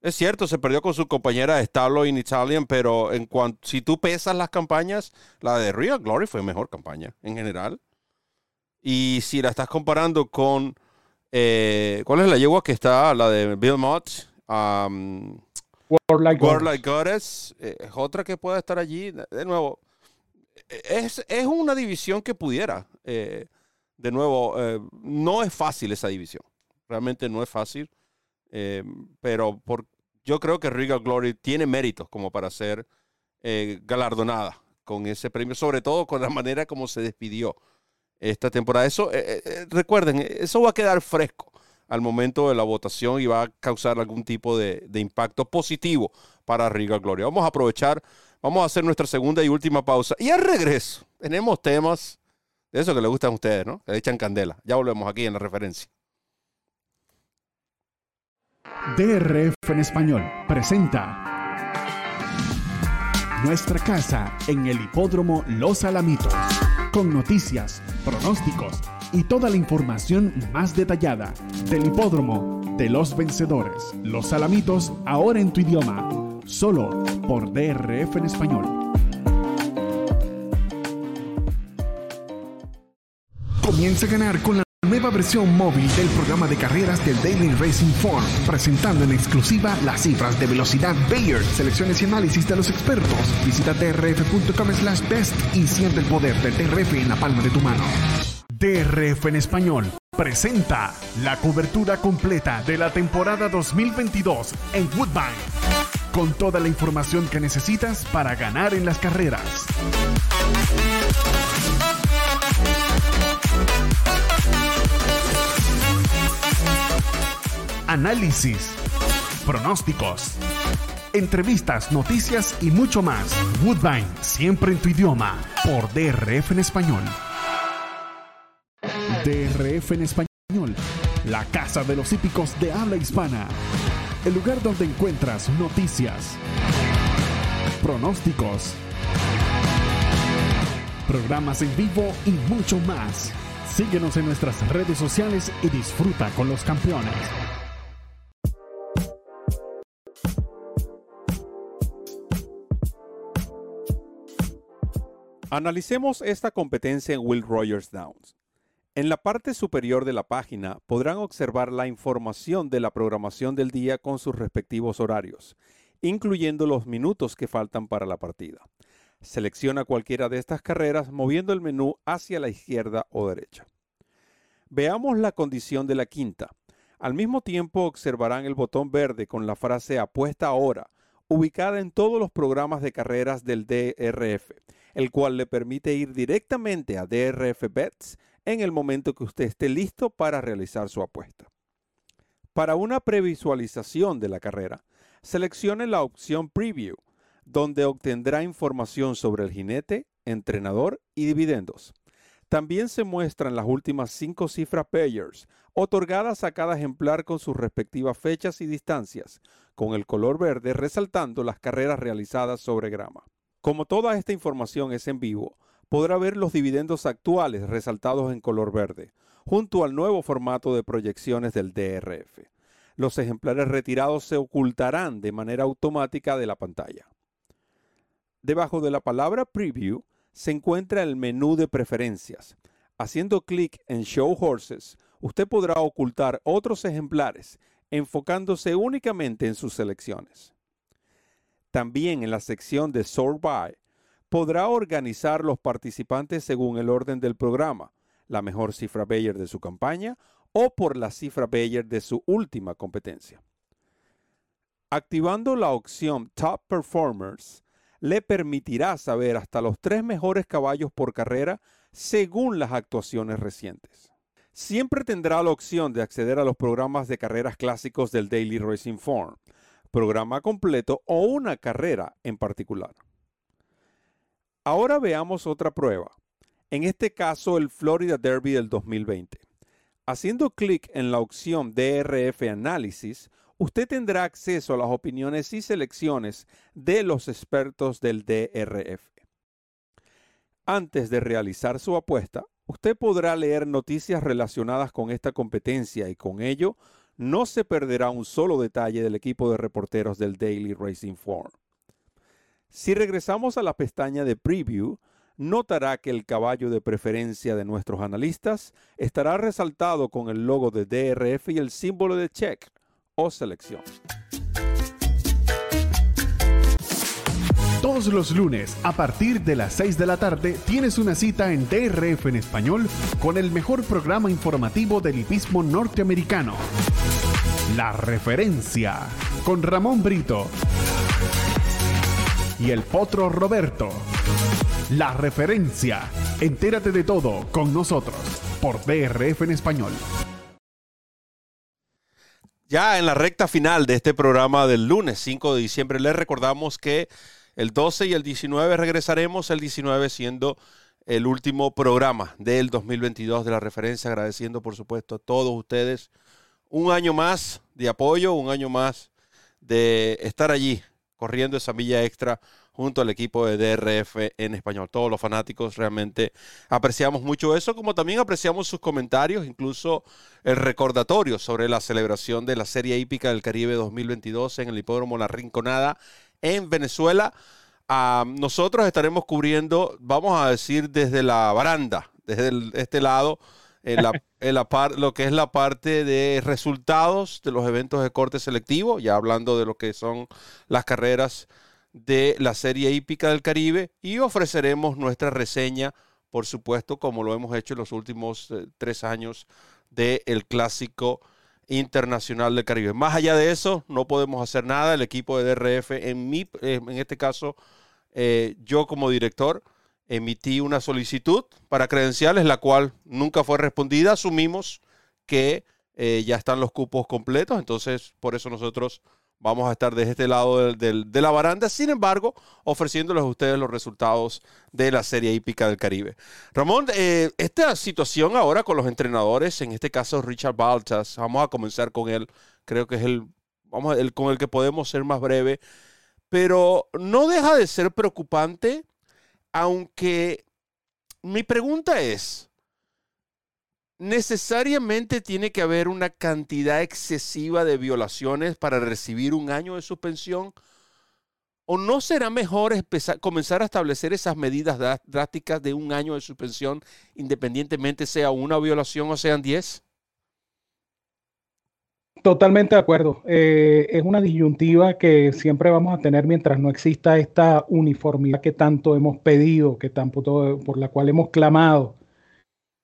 Es cierto, se perdió con su compañera de establo in Italian, pero en cuanto, si tú pesas las campañas, la de Real Glory fue mejor campaña en general. Y si la estás comparando con, eh, ¿cuál es la yegua que está? La de Bill Mott. Um, World Like Goddess. Eh, es otra que pueda estar allí. De nuevo, es, es una división que pudiera. Eh, de nuevo, eh, no es fácil esa división. Realmente no es fácil. Eh, pero por, yo creo que Regal Glory tiene méritos como para ser eh, galardonada con ese premio, sobre todo con la [LAUGHS] manera como se despidió esta temporada. Eso, recuerden, eso va a quedar fresco al momento de la votación y va a causar algún tipo de, impacto positivo para Regal Glory. Vamos a aprovechar, vamos a hacer nuestra segunda y última pausa. Y al regreso, tenemos temas de eso que le gustan a ustedes, ¿no? Le echan candela. Ya volvemos aquí en la referencia. DRF en español presenta Nuestra casa en el hipódromo Los Alamitos, con noticias, pronósticos y toda la información más detallada del hipódromo de los vencedores. Los Alamitos ahora en tu idioma solo por DRF en español. Comienza a ganar con la nueva versión móvil del programa de carreras del Daily Racing Form, presentando en exclusiva las cifras de velocidad Bayer, selecciones y análisis de los expertos. Visita drf.com slash best y siente el poder del DRF en la palma de tu mano. DRF en español presenta la cobertura completa de la temporada 2022 en Woodbine, con toda la información que necesitas para ganar en las carreras. Análisis, pronósticos, entrevistas, noticias y mucho más. Woodbine, siempre en tu idioma, por DRF en español. DRF en español, la casa de los hípicos de habla hispana. El lugar donde encuentras noticias, pronósticos, programas en vivo y mucho más. Síguenos en nuestras redes sociales y disfruta con los campeones. Analicemos esta competencia en Will Rogers Downs. En la parte superior de la página podrán observar la información de la programación del día con sus respectivos horarios, incluyendo los minutos que faltan para la partida. Selecciona cualquiera de estas carreras moviendo el menú hacia la izquierda o derecha. Veamos la condición de la quinta. Al mismo tiempo observarán el botón verde con la frase apuesta ahora, ubicada en todos los programas de carreras del DRF el cual le permite ir directamente a DRF Bets en el momento que usted esté listo para realizar su apuesta. Para una previsualización de la carrera, seleccione la opción Preview, donde obtendrá información sobre el jinete, entrenador y dividendos. También se muestran las últimas cinco cifras payers, otorgadas a cada ejemplar con sus respectivas fechas y distancias, con el color verde resaltando las carreras realizadas sobre grama. Como toda esta información es en vivo, podrá ver los dividendos actuales resaltados en color verde, junto al nuevo formato de proyecciones del DRF. Los ejemplares retirados se ocultarán de manera automática de la pantalla. Debajo de la palabra Preview se encuentra el menú de preferencias. Haciendo clic en Show Horses, usted podrá ocultar otros ejemplares, enfocándose únicamente en sus selecciones. También en la sección de Sort By podrá organizar los participantes según el orden del programa, la mejor cifra Bayer de su campaña o por la cifra Bayer de su última competencia. Activando la opción Top Performers le permitirá saber hasta los tres mejores caballos por carrera según las actuaciones recientes. Siempre tendrá la opción de acceder a los programas de carreras clásicos del Daily Racing Form, programa completo o una carrera en particular. Ahora veamos otra prueba, en este caso el Florida Derby del 2020. Haciendo clic en la opción DRF Análisis, usted tendrá acceso a las opiniones y selecciones de los expertos del DRF. Antes de realizar su apuesta, usted podrá leer noticias relacionadas con esta competencia y con ello no se perderá un solo detalle del equipo de reporteros del Daily Racing Form. Si regresamos a la pestaña de Preview, notará que el caballo de preferencia de nuestros analistas estará resaltado con el logo de DRF y el símbolo de check o selección. Todos los lunes, a partir de las 6 de la tarde, tienes una cita en DRF en español con el mejor programa informativo del hipismo norteamericano. La referencia con Ramón Brito y el potro Roberto. La referencia. Entérate de todo con nosotros por DRF en español. Ya en la recta final de este programa del lunes 5 de diciembre, les recordamos que el 12 y el 19 regresaremos, el 19 siendo el último programa del 2022 de la referencia, agradeciendo por supuesto a todos ustedes un año más de apoyo, un año más de estar allí corriendo esa milla extra junto al equipo de DRF en español. Todos los fanáticos realmente apreciamos mucho eso, como también apreciamos sus comentarios, incluso el recordatorio sobre la celebración de la Serie Hípica del Caribe 2022 en el Hipódromo La Rinconada en Venezuela. Ah, nosotros estaremos cubriendo, vamos a decir, desde la baranda, desde este lado, en la, en la lo que es la parte de resultados de los eventos de corte selectivo, ya hablando de lo que son las carreras de la Serie Hípica del Caribe y ofreceremos nuestra reseña, por supuesto, como lo hemos hecho en los últimos eh, tres años del Clásico Internacional del Caribe. Más allá de eso, no podemos hacer nada. El equipo de DRF, en, mi, en este caso, eh, yo como director, emití una solicitud para credenciales, la cual nunca fue respondida. Asumimos que ya están los cupos completos, entonces por eso nosotros vamos a estar desde este lado de la baranda, sin embargo, ofreciéndoles a ustedes los resultados de la Serie Hípica del Caribe. Ramón, eh, esta situación ahora con los entrenadores, en este caso Richard Baltas, vamos a comenzar con él, creo que es el, vamos, el con el que podemos ser más breve, pero no deja de ser preocupante, aunque mi pregunta es, necesariamente tiene que haber una cantidad excesiva de violaciones para recibir un año de suspensión? ¿O no será mejor comenzar a establecer esas medidas drásticas de un año de suspensión, independientemente sea una violación o sean diez? Totalmente de acuerdo. Eh, es una disyuntiva que siempre vamos a tener mientras no exista esta uniformidad que tanto hemos pedido, que tanto, por la cual hemos clamado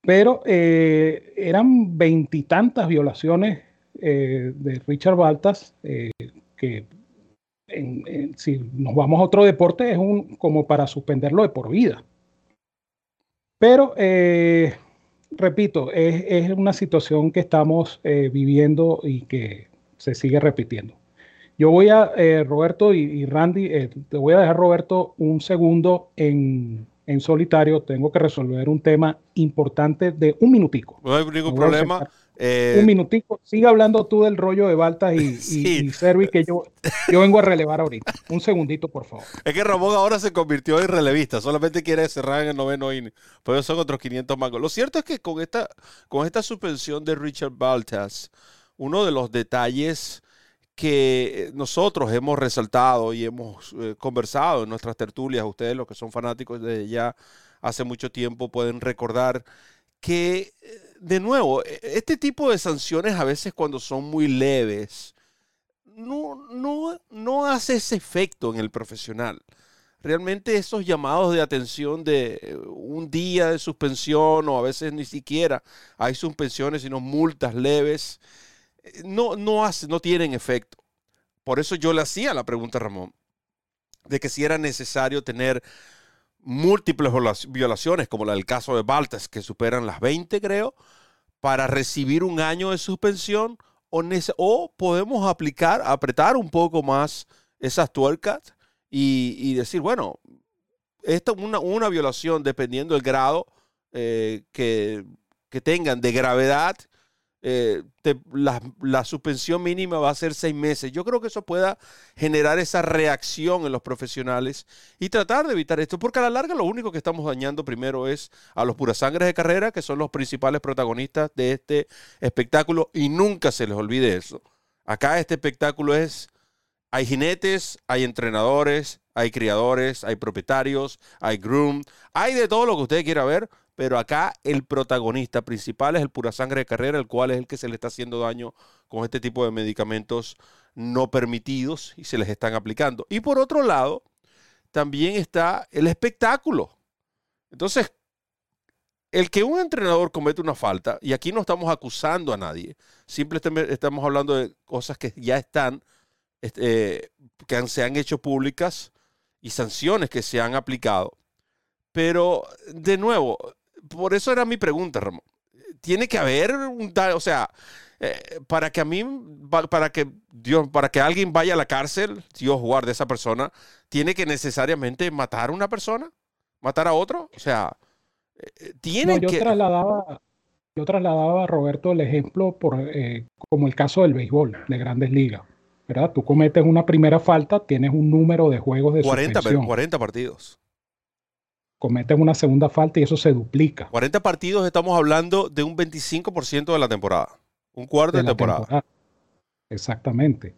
pero eh, eran veintitantas violaciones eh, de Richard Baltas, que si nos vamos a otro deporte es un, como para suspenderlo de por vida. Pero, repito, es, una situación que estamos viviendo y que se sigue repitiendo. Yo voy a, Roberto y, y Randy, te voy a dejar, Roberto, un segundo en en solitario, tengo que resolver un tema importante de un minutico. No hay ningún problema. Eh, un minutico. Sigue hablando tú del rollo de Baltas y, [LAUGHS] sí. Servi que yo, yo vengo a relevar ahorita. Un segundito, por favor. Es que Ramón ahora se convirtió en relevista. Solamente quiere cerrar en el noveno inning. Pero son otros 500 mangos. Lo cierto es que con esta, con esta suspensión de Richard Baltas, uno de los detalles que nosotros hemos resaltado y hemos eh, conversado en nuestras tertulias, ustedes los que son fanáticos de ya hace mucho tiempo pueden recordar que, eh, de nuevo, e, este tipo de sanciones a veces cuando son muy leves, no, no, no hace ese efecto en el profesional. Realmente esos llamados de atención de eh, un día de suspensión o a veces ni siquiera hay suspensiones, sino multas leves, no, no, hace, no tienen efecto. Por eso yo le hacía la pregunta a Ramón, de que si era necesario tener múltiples violaciones, como la del caso de Baltas, que superan las 20, creo, para recibir un año de suspensión, o, o podemos aplicar, apretar un poco más esas tuercas y, decir, bueno, esta es una, una violación, dependiendo del grado eh, que, que tengan de gravedad, eh, la, suspensión mínima va a ser seis meses. Yo creo que eso pueda generar esa reacción en los profesionales y tratar de evitar esto, porque a la larga lo único que estamos dañando primero es a los purasangres de carrera, que son los principales protagonistas de este espectáculo, y nunca se les olvide eso. Acá este espectáculo es, hay jinetes, hay entrenadores, hay criadores, hay propietarios, hay groom, hay de todo lo que usted quiera ver, pero acá el protagonista principal es el pura sangre de carrera, el cual es el que se le está haciendo daño con este tipo de medicamentos no permitidos y se les están aplicando. Y por otro lado, también está el espectáculo. Entonces, el que un entrenador comete una falta, y aquí no estamos acusando a nadie, simplemente estamos hablando de cosas que ya están, este, que se han hecho públicas y sanciones que se han aplicado. Pero, de nuevo, por eso era mi pregunta, Ramón. Tiene que haber un o sea, eh, para que a mí, para que Dios, para que alguien vaya a la cárcel, Dios guarde a esa persona, tiene que necesariamente matar a una persona, matar a otro, o sea, eh, tiene yo que. Trasladaba, yo trasladaba a Roberto el ejemplo por, eh, como el caso del béisbol de Grandes Ligas. ¿verdad? Tú cometes una primera falta, tienes un número de juegos de 40, 40 partidos cometen una segunda falta y eso se duplica. 40 partidos estamos hablando de un 25% de la temporada, un cuarto de, temporada. Exactamente.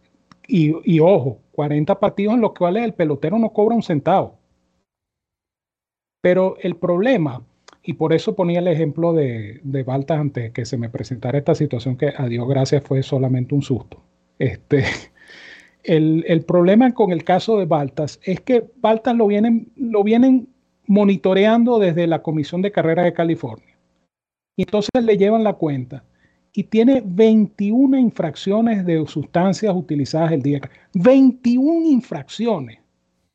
y, ojo, 40 partidos en los cuales el pelotero no cobra un centavo. Pero el problema, y por eso ponía el ejemplo de, de Baltas antes que se me presentara esta situación que a Dios gracias fue solamente un susto. Este, [LAUGHS] el, el, problema con el caso de Baltas es que Baltas lo vienen, lo vienen monitoreando desde la Comisión de Carreras de California. Y entonces le llevan la cuenta y tiene 21 infracciones de sustancias utilizadas el día. 21 infracciones.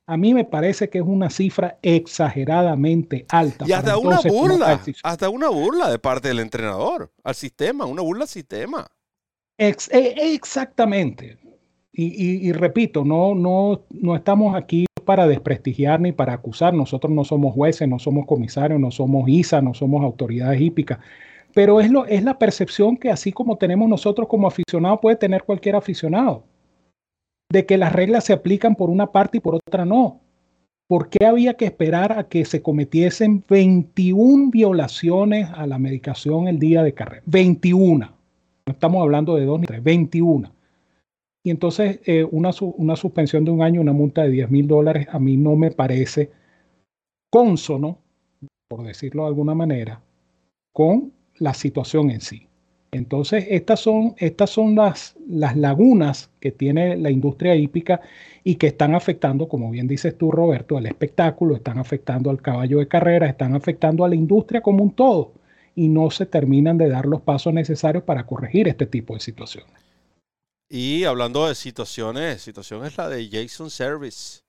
A mí me parece que es una cifra exageradamente alta. Y hasta una burla, hasta una burla de parte del entrenador al sistema, una burla al sistema. E, exactamente. Y, repito, no, no, no estamos aquí para desprestigiar ni para acusar. Nosotros no somos jueces, no somos comisarios, no somos ISA, no somos autoridades hípicas. Pero es, lo, es la percepción que así como tenemos nosotros como aficionados, puede tener cualquier aficionado. De que las reglas se aplican por una parte y por otra no. ¿Por qué había que esperar a que se cometiesen 21 violaciones a la medicación el día de carrera? 21. No estamos hablando de dos ni tres, 21. Y entonces eh, una, una, suspensión de un año, una multa de 10 mil dólares, a mí no me parece consono, por decirlo de alguna manera, con la situación en sí. Entonces, estas son, estas son las, las lagunas que tiene la industria hípica y que están afectando, como bien dices tú, Roberto, al espectáculo, están afectando al caballo de carrera, están afectando a la industria como un todo y no se terminan de dar los pasos necesarios para corregir este tipo de situaciones. Y hablando de situaciones, situación es la de Jason Service,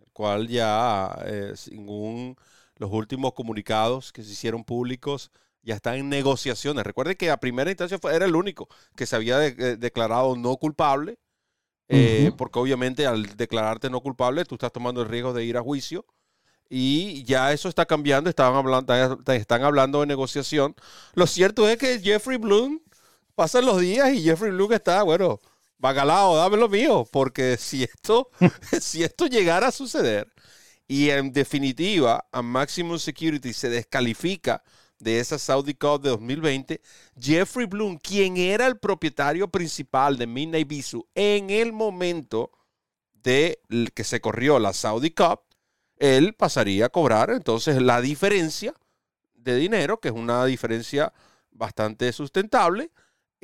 el cual ya, eh, según los últimos comunicados que se hicieron públicos, ya está en negociaciones. Recuerde que a primera instancia fue, era el único que se había eh, declarado no culpable, eh, porque obviamente al declararte no culpable tú estás tomando el riesgo de ir a juicio. Y ya eso está cambiando, estaban hablando, están hablando de negociación. Lo cierto es que Jeffrey Bloom pasan los días y Jeffrey Bloom está, bueno, bagalao, dame lo mío, porque si esto, [LAUGHS] [LAUGHS] si esto llegara a suceder y en definitiva a Maximum Security se descalifica de esa Saudi Cup de 2020, Jeffrey Bloom, quien era el propietario principal de Midnight Bisu en el momento de que se corrió la Saudi Cup, él pasaría a cobrar entonces la diferencia de dinero, que es una diferencia bastante sustentable,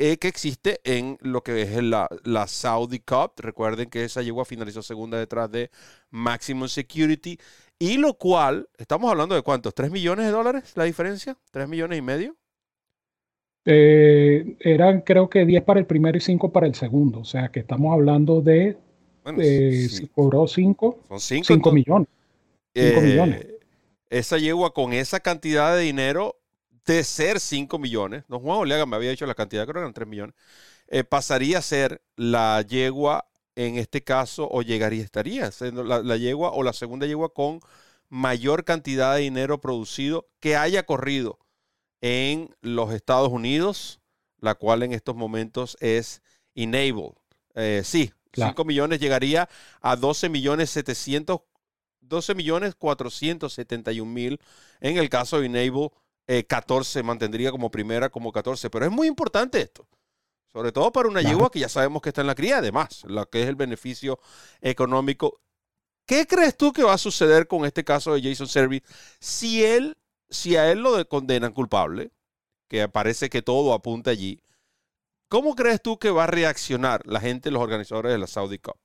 eh, que existe en lo que es la, la, Saudi Cup. Recuerden que esa llegó a finalizar segunda detrás de Maximum Security. Y lo cual, estamos hablando de cuántos, ¿3 millones de dólares la diferencia? ¿3 millones y medio? Eh, eran creo que 10 para el primero y 5 para el segundo. O sea que estamos hablando de, bueno, eh, cobró 5, 5 millones. 5 eh, millones. Esa yegua con esa cantidad de dinero de ser 5 millones, don Juan Oleaga me había dicho la cantidad, creo que eran 3 millones, pasaría a ser la yegua en este caso o llegaría, estaría siendo la, yegua o la segunda yegua con mayor cantidad de dinero producido que haya corrido en los Estados Unidos, la cual en estos momentos es Enable. Eh, sí, 5 millones llegaría a 12 millones 700, 12 millones 471 mil. En el caso de Enable, 14 mantendría como primera, como 14. Pero es muy importante esto. Sobre todo para una yegua que ya sabemos que está en la cría, además, lo que es el beneficio económico. ¿Qué crees tú que va a suceder con este caso de Jason Service si él, si a él lo condenan culpable, que parece que todo apunta allí? ¿Cómo crees tú que va a reaccionar la gente, los organizadores de la Saudi Cup?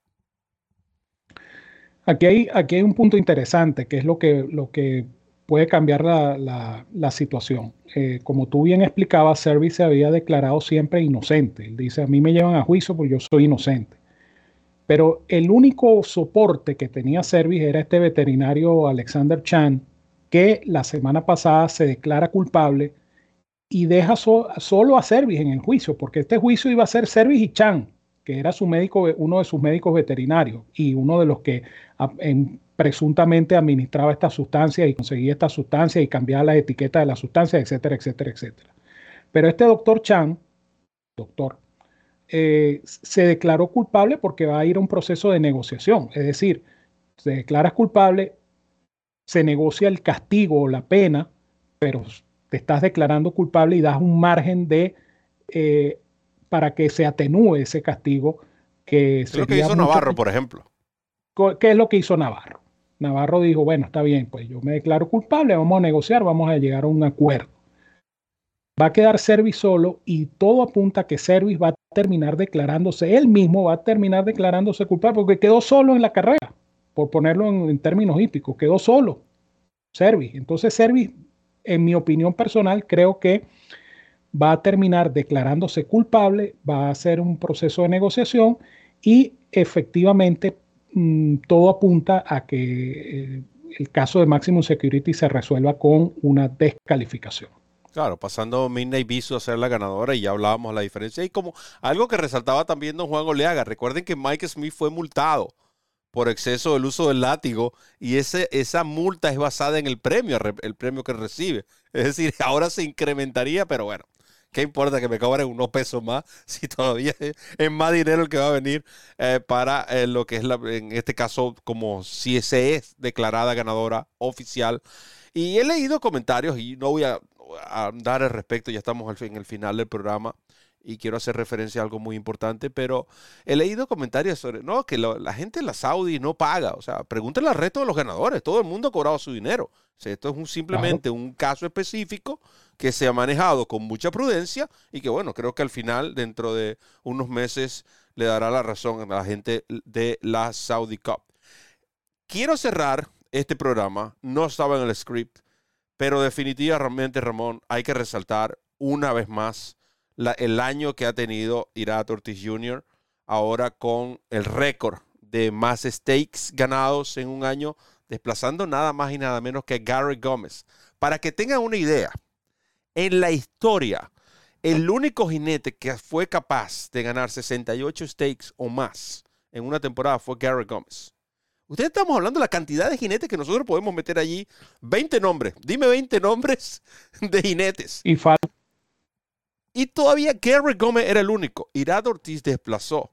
Aquí hay, aquí hay un punto interesante, que es lo que, lo que puede cambiar la, la, situación. Eh, como tú bien explicabas, Service se había declarado siempre inocente. Él dice, a mí me llevan a juicio porque yo soy inocente. Pero el único soporte que tenía Service era este veterinario Alexander Chan, que la semana pasada se declara culpable y deja solo a Service en el juicio, porque este juicio iba a ser Service y Chan, que era su médico, uno de sus médicos veterinarios y uno de los que en presuntamente administraba esta sustancia y conseguía esta sustancia y cambiaba la etiqueta de la sustancia, etcétera, etcétera, etcétera. Pero este doctor Chan, doctor, eh, se declaró culpable porque va a ir a un proceso de negociación. Es decir, se declara culpable, se negocia el castigo o la pena, pero te estás declarando culpable y das un margen de eh, para que se atenúe ese castigo que... Es lo que hizo Navarro, por ejemplo. ¿Qué es lo que hizo Navarro? Navarro dijo, bueno, está bien, pues yo me declaro culpable, vamos a negociar, vamos a llegar a un acuerdo. Va a quedar Servis solo y todo apunta a que Servis va a terminar declarándose, él mismo va a terminar declarándose culpable porque quedó solo en la carrera, por ponerlo en, términos hípicos, quedó solo Servis. Entonces Servis, en mi opinión personal, creo que va a terminar declarándose culpable, va a hacer un proceso de negociación y efectivamente mm, todo apunta a que eh, el caso de Maximum Security se resuelva con una descalificación. Claro, pasando Midnight Visu a ser la ganadora y ya hablábamos de la diferencia. Y como algo que resaltaba también don Juan Oleaga, recuerden que Mike Smith fue multado por exceso del uso del látigo y ese, esa multa es basada en el premio, el premio que recibe. Es decir, [LAUGHS] ahora se incrementaría, pero bueno, ¿qué importa que me cobren unos pesos más [LAUGHS] si todavía es más dinero el que va a venir eh, para eh, lo que es, la, en este caso, como si se es declarada ganadora oficial? Y he leído comentarios y no voy a a dar al respecto, ya estamos en el final del programa y quiero hacer referencia a algo muy importante, pero he leído comentarios sobre, no, que la gente en la Saudi no paga, o sea, pregúntenle al resto de los ganadores, todo el mundo ha cobrado su dinero. esto es un, simplemente un caso específico que se ha manejado con mucha prudencia y que bueno, creo que al final, dentro de unos meses, le dará la razón a la gente de la Saudi Cup. Quiero cerrar este programa, no estaba en el script, pero definitivamente, Ramón, hay que resaltar una vez más el año que ha tenido Irat Ortiz Jr. ahora con el récord de más stakes ganados en un año, desplazando nada más y nada menos que Gary Gómez. Para que tengan una idea, en la historia, el único jinete que fue capaz de ganar 68 stakes o más en una temporada fue Gary Gómez. Ustedes estamos hablando de la cantidad de jinetes que nosotros podemos meter allí. 20 nombres. Dime 20 nombres de jinetes. Y, y todavía Gary Gómez era el único. Irad Ortiz desplazó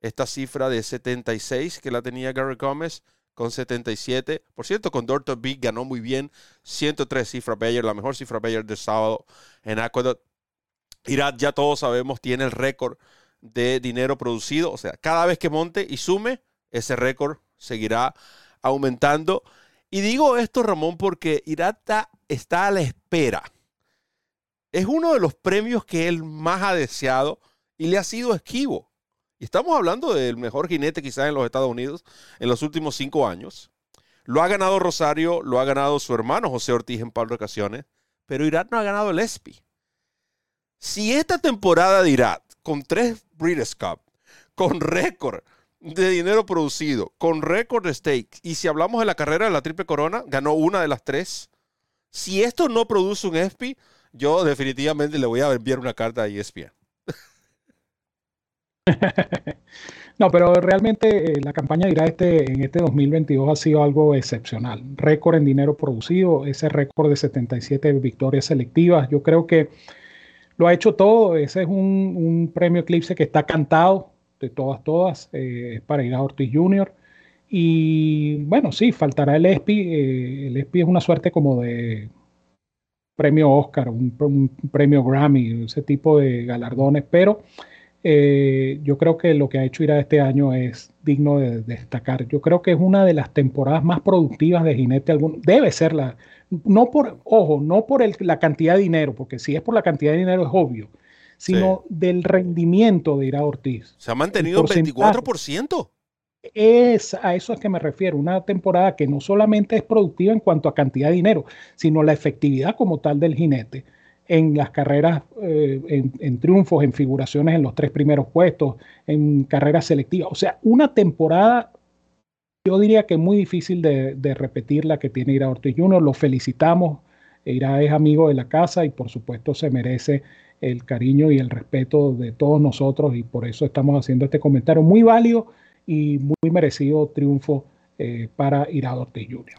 esta cifra de 76 que la tenía Gary Gómez con 77. Por cierto, con Dorto Big ganó muy bien. 103 cifra Bayer, la mejor cifra Bayer del sábado en Aqueduct. Irad, ya todos sabemos, tiene el récord de dinero producido. O sea, cada vez que monte y sume, ese récord seguirá aumentando. Y digo esto, Ramón, porque Irata está a la espera. Es uno de los premios que él más ha deseado y le ha sido esquivo. Y estamos hablando del mejor jinete quizás en los Estados Unidos en los últimos cinco años. Lo ha ganado Rosario, lo ha ganado su hermano José Ortiz en par de ocasiones, pero Irat no ha ganado el ESPI. Si esta temporada de Irat, con tres Breeders' Cup, con récord, de dinero producido, con récord de stake, y si hablamos de la carrera de la Triple Corona, ganó una de las tres. Si esto no produce un ESPI, yo definitivamente le voy a enviar una carta a ESPN. [LAUGHS] no, pero realmente eh, la campaña dirá este, en este 2022 ha sido algo excepcional. Récord en dinero producido, ese récord de 77 victorias selectivas. Yo creo que lo ha hecho todo. Ese es un, un premio Eclipse que está cantado de todas, todas, eh, para ir a Ortiz Jr. Y bueno, sí, faltará el ESPI. Eh, el ESPI es una suerte como de premio Oscar, un, premio Grammy, ese tipo de galardones, pero eh, yo creo que lo que ha hecho Ira este año es digno de, destacar. Yo creo que es una de las temporadas más productivas de Jinete alguno. Debe ser la, no por, ojo, no por la cantidad de dinero, porque si es por la cantidad de dinero es obvio, sino del rendimiento de Ira Ortiz. Se ha mantenido un 24%. Es, a eso es que me refiero, una temporada que no solamente es productiva en cuanto a cantidad de dinero, sino la efectividad como tal del jinete en las carreras, eh, en, triunfos, en figuraciones en los tres primeros puestos, en carreras selectivas. O sea, una temporada, yo diría que muy difícil de, de repetir la que tiene Ira Ortiz Jr. Lo felicitamos. Ira es amigo de la casa y por supuesto se merece el cariño y el respeto de todos nosotros y por eso estamos haciendo este comentario muy válido y muy merecido triunfo eh, para Irado Ortiz Jr.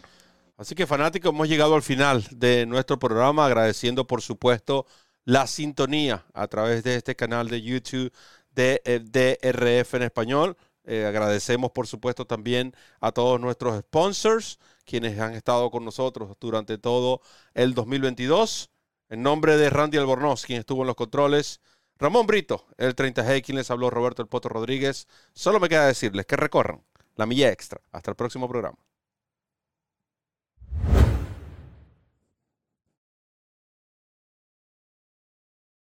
Así que fanáticos, hemos llegado al final de nuestro programa agradeciendo por supuesto la sintonía a través de este canal de YouTube de DRF en español. Eh, agradecemos por supuesto también a todos nuestros sponsors quienes han estado con nosotros durante todo el 2022. En nombre de Randy Albornoz, quien estuvo en los controles, Ramón Brito, el 30G, quien les habló Roberto El Poto Rodríguez. Solo me queda decirles que recorran la milla extra. Hasta el próximo programa.